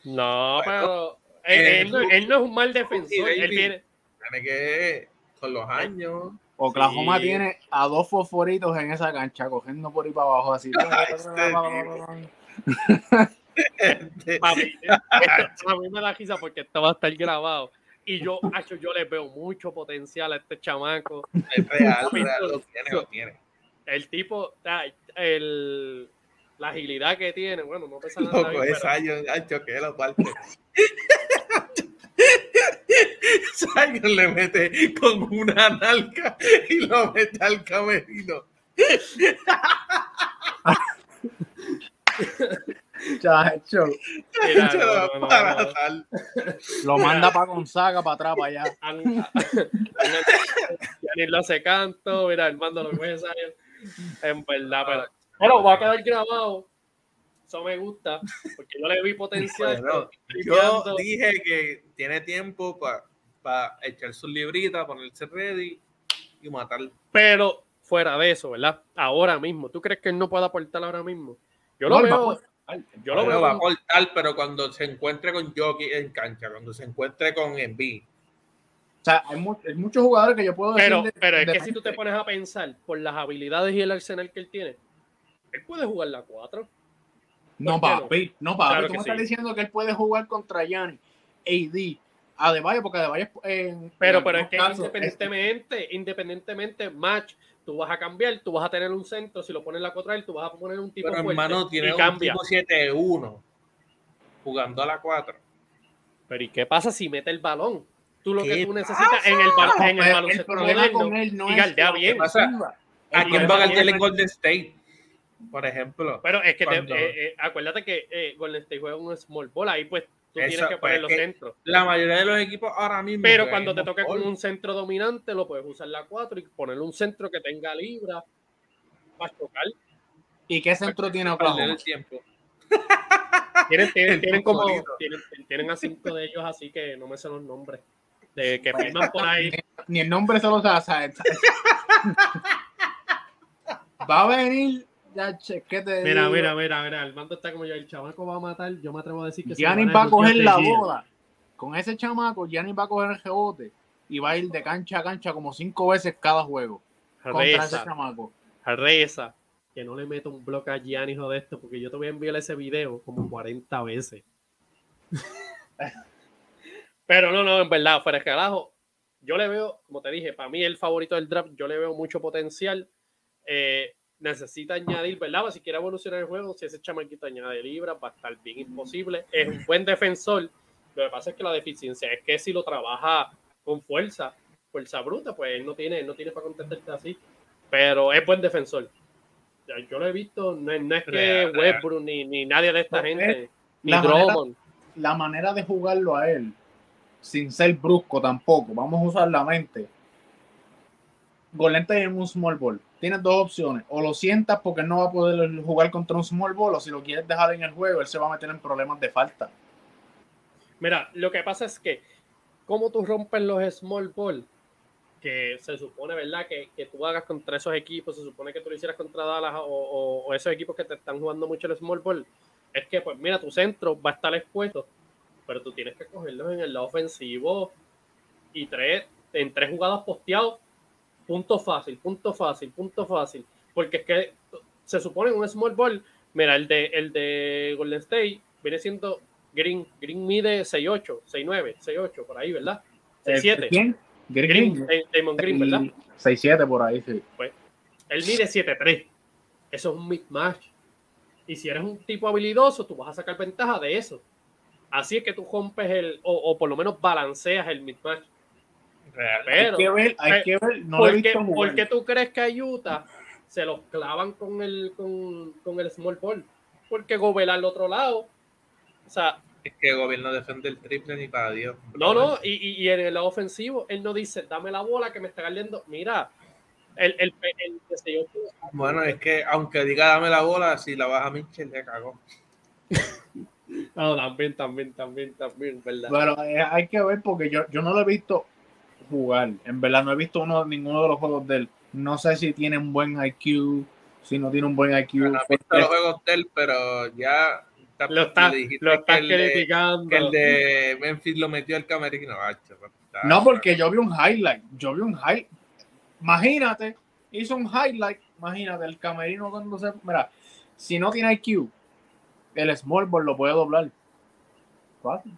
No, pero él, no es un mal defensor. Él viene. Tiene que, con los años. Oklahoma tiene a dos fosforitos en esa cancha, cogiendo por ahí para abajo así. a mí me da risa porque esto va a estar grabado. Y yo, yo le veo mucho potencial a este chamaco. Es real, lo tiene, lo tiene. El tipo, el, la agilidad que tiene, bueno, no pesa nada. Loco, es año, ancho, que lo parte. Zion le mete con una nalga y lo mete al camerino. Chacho. Lo manda para Gonzaga, para atrás, para allá. Ni lo hace canto, mira, el mando lo que En verdad, pero. Pero va a quedar grabado. Eso me gusta, porque yo le vi potencial. yo dije que tiene tiempo para echar su librita, ponerse ready y matar. Pero fuera de eso, ¿verdad? Ahora mismo, ¿tú crees que él no puede aportar ahora mismo? Yo lo veo. Yo lo veo. Va a cortar, pero cuando se encuentre con Jockey en cancha, cuando se encuentre con Envy. O sea, hay, muchos jugadores que yo puedo decir. Pero, pero es que si tú te pones a pensar por las habilidades y el arsenal que él tiene, él puede jugar la 4. No, papi, no, papi. Claro tú me estás diciendo que él puede jugar contra Yanni, AD, Adebayo, porque Adebayo en, Pero, pero es que independientemente, independientemente, match tú vas a cambiar, tú vas a tener un centro, si lo pones la contra él, tú vas a poner un tipo Pero hermano, tiene un cambia. tipo 7-1 jugando a la 4. Pero ¿y qué pasa si mete el balón? Tú lo que tú necesitas en el, en el baloncesto el problema con él no y galdea bien. ¿A quién va a galdear en Golden State? Por ejemplo. Pero es que te, eh, eh, acuérdate que eh, Golden State juega un small ball, ahí pues tú tienes que poner pues, los centros. La mayoría de los equipos ahora mismo. Pero cuando te toque con un centro dominante, lo puedes usar la 4 y ponerle un centro que tenga libra para chocar. ¿Y qué centro tiene Oklahoma? El tiempo. Tienen, tienen, tienen como tienen, tienen, a cinco de ellos así que no me sé los nombres de que firman por ahí ni, el nombre se los sabe va a venir mira, mira, mira, mira, el mando está como yo, el chamaco va a matar, yo me atrevo a decir que Giannis va a coger la boda. Con ese chamaco, Giannis va a coger el rebote y va a ir de cancha a cancha como cinco veces cada juego. Contra ese chamaco. Reza. Que no le meto un bloque a Giannis o de esto, porque yo te voy a enviar ese video como 40 veces. Pero no, no, en verdad, fuera de carajo, yo le veo, como te dije, para mí el favorito del draft, yo le veo mucho potencial. Eh, necesita añadir, ¿verdad? Si quiere evolucionar el juego, si ese chamaquito añade libras, va a estar bien imposible. Es un buen defensor. Lo que pasa es que la deficiencia es que si lo trabaja con fuerza, fuerza bruta, pues él no tiene, no tiene para contestarte así. Pero es buen defensor. Yo lo he visto, no, es que Westbrook ni, ni, nadie de esta gente, ni la Drummond. la manera de jugarlo a él, sin ser brusco tampoco, vamos a usar la mente. Golente en un small ball tienes dos opciones. O lo sientas porque no va a poder jugar contra un small ball, o si lo quieres dejar en el juego, él se va a meter en problemas de falta. Mira, lo que pasa es que, como tú rompes los small ball, que se supone, ¿verdad? Que, que, tú hagas contra esos equipos, se supone que tú lo hicieras contra Dallas o, esos equipos que te están jugando mucho el small ball, es que, pues mira, tu centro va a estar expuesto, pero tú tienes que cogerlos en el lado ofensivo y tres, en tres jugadas posteados punto fácil, punto fácil, punto fácil. Porque es que se supone un small ball. Mira, el de, el de Golden State viene siendo Green. Green mide 6'8, 6'9, 6'8, por ahí, ¿verdad? 6'7. ¿Quién? Green. Green Damon Green, ¿verdad? 6'7 por ahí, sí. Pues, él mide 7'3. Eso es un mismatch. Y si eres un tipo habilidoso, tú vas a sacar ventaja de eso. Así es que tú rompes el, o, o por lo menos balanceas el mismatch. Pero, hay que ver, hay eh, que ver. No lo he ¿por, qué, por qué tú crees que a Utah se los clavan con el, con, con el small ball? Porque Gobel al otro lado. O sea, Es que el gobierno defiende el triple ni para Dios. no, no, y, y, y en el lado ofensivo, él no dice, dame la bola que me está cayendo. Mira, el, el, el, yo, Bueno, es que aunque diga dame la bola, si la baja Mitchell, le cagó. No, también, también, también, también, ¿verdad? Pero eh, hay que ver porque yo, yo no lo he visto jugar. En verdad no he visto uno, ninguno de los juegos de él. No sé si tiene un buen IQ, si no tiene un buen IQ. No he visto los juegos de él, pero ya está- lo estás de- criticando. que el de Memphis lo metió al camerino. Ah, está- No, porque yo vi un highlight. Yo vi un highlight. Imagínate, hizo un highlight. Imagínate, el camerino cuando se. Mira, si no tiene IQ, el small ball lo puede doblar. Fácil.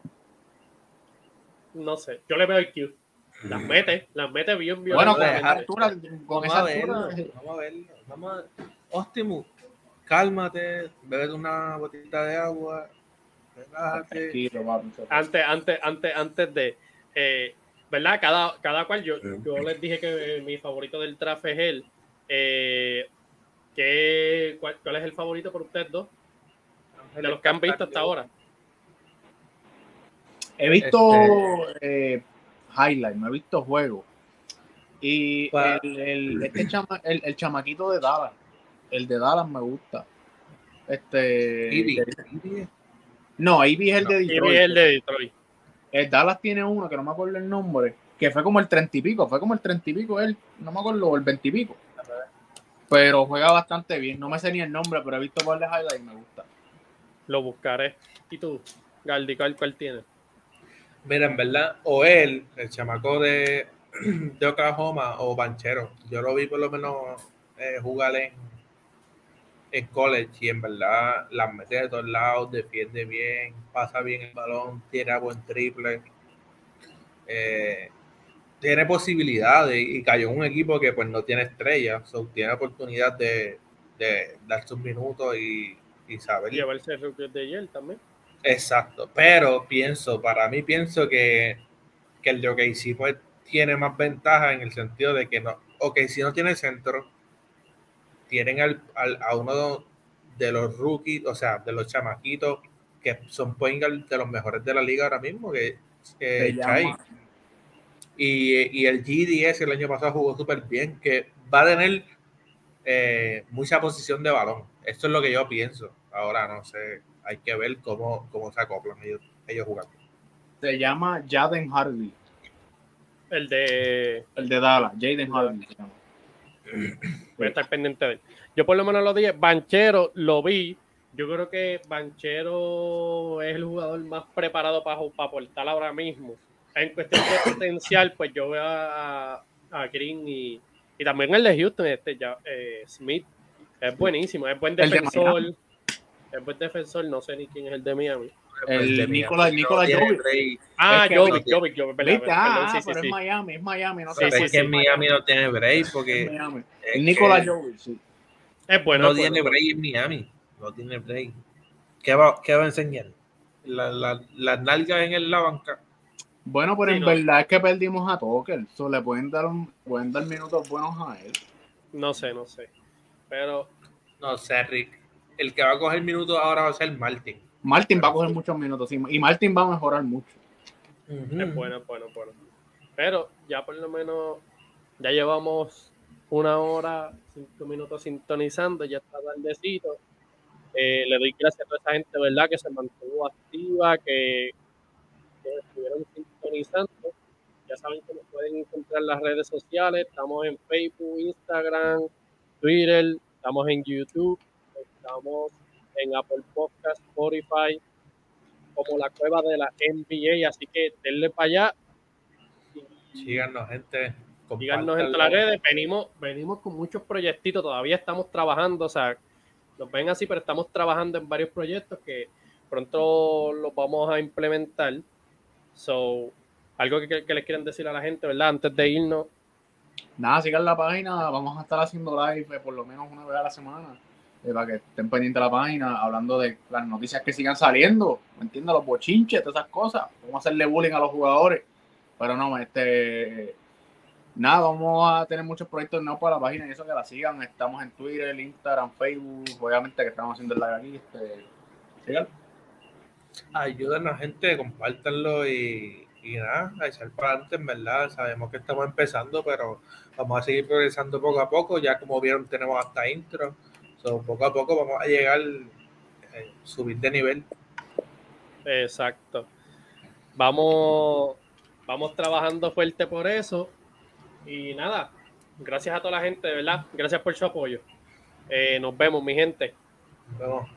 No sé, yo le veo el Q. Las mete, las mete bien, bien. Bueno, con esa altura, con Vamos esa a verlo, altura. vamos a verlo. Vamos a... Optimus, cálmate, bebe una botita de agua, relájate. Antes, antes, antes, antes de, eh, ¿verdad? Cada, cada cual, yo, yo les dije que eh, mi favorito del draft es él. Eh, ¿qué- cuál, cuál es el favorito por ustedes dos? De los que han visto hasta ahora. He visto eh, highlight, no he visto juegos. Y Pa- el, el- este chama- el, el chamaquito de Dallas, el de Dallas me gusta. Este. De- no, Ivy es el de Detroit. el de Detroit. El Dallas tiene uno que no me acuerdo el nombre, que fue como el treinta y pico, fue como el treinta y pico él, no me acuerdo, el veintipico. Pero juega bastante bien, no me sé ni el nombre, pero he visto de highlights y me gusta. Lo buscaré. ¿Y tú, Galdi, cuál, cuál tienes? Mira, en verdad, o él, el chamaco de, de Oklahoma, o Banchero. Yo lo vi por lo menos eh, jugar en, en college y en verdad las mete de todos lados, defiende bien, pasa bien el balón, tiene buen triple. Eh, tiene posibilidades y cayó en un equipo que pues no tiene estrellas, so, tiene oportunidad de, de dar sus minutos y, y saber Llevarse el de ayer también. Exacto, pero pienso, para mí pienso que, que el de OKC pues tiene más ventaja en el sentido de que no, OKC no tiene centro, tienen al, al- a uno de los rookies, o sea, de los chamaquitos que son point de los mejores de la liga ahora mismo, que Chai. Y, y el GDS el año pasado jugó súper bien, que va a tener eh, mucha posición de balón. Esto es lo que yo pienso. Ahora no sé, hay que ver cómo, cómo se acoplan ellos, ellos jugando. Se llama Jaden Hardy, El de. el de Dallas, Jaden Hardy se llama. Voy a estar pendiente de él. Yo por lo menos lo dije. Banchero lo vi. Yo creo que Banchero es el jugador más preparado para, para aportar ahora mismo. En cuestión de potencial, pues yo veo a, a Green y, y también el de Houston, este ya, eh, Smith. Es buenísimo, es buen El de defensor. Es buen defensor, no sé ni quién es el de Miami. El Miami Nikola tiene Jovic. Ah, Jovic, Jovic, Jovic, Ah, sí, sí, pero sí. es Miami, es Miami, no sé. sí, es que en Miami no tiene break Es porque El que Jovic, sí. Es bueno. no es bueno. tiene break en Miami. No tiene break. ¿Qué va, qué va a enseñar? La- la- Las nalgas en el- la banca. Bueno, pero Sí, en no. verdad es que perdimos a Tucker. So, le pueden dar, un- pueden dar minutos buenos a él. No sé, no sé. Pero No sé, Rick. El que va a coger minutos ahora va a ser Martin. Martin va a coger muchos minutos sí, y Martin va a mejorar mucho. Es bueno, es bueno, es bueno. Pero ya por lo menos, ya llevamos una hora, cinco minutos sintonizando, ya está tardecito. Eh, le doy gracias a toda esa gente, ¿verdad? Que se mantuvo activa, que, que estuvieron sintonizando. Ya saben que nos pueden encontrar en las redes sociales. Estamos en Facebook, Instagram, Twitter, estamos en YouTube, estamos en Apple Podcast, Spotify, como la cueva de la NBA. Así que denle para allá. Síganos, gente. Díganos en las redes. Venimos, venimos con muchos proyectitos. Todavía estamos trabajando. O sea, nos ven así, pero estamos trabajando en varios proyectos que pronto los vamos a implementar. So, algo que, que les quieran decir a la gente, ¿verdad? Antes de irnos. Nada, sigan la página, vamos a estar haciendo live eh, por lo menos una vez a la semana. Eh, para que estén pendientes de la página, hablando de las noticias que sigan saliendo, ¿me entiendes? Los bochinches, todas esas cosas, cómo hacerle bullying a los jugadores. Pero no, este, nada, vamos a tener muchos proyectos nuevos para la página y eso que la sigan. Estamos en Twitter, Instagram, Facebook, obviamente que estamos haciendo el live aquí. Este, síganlo. Gente, compártanlo y, y nada, a echar para adelante, en verdad. Sabemos que estamos empezando, pero vamos a seguir progresando poco a poco. Ya como vieron, tenemos hasta intro. So, poco a poco vamos a llegar, eh, subir de nivel. Exacto. Vamos, vamos trabajando fuerte por eso. Y nada, gracias a toda la gente, de verdad. Gracias por su apoyo. Eh, nos vemos, mi gente. Nos vemos.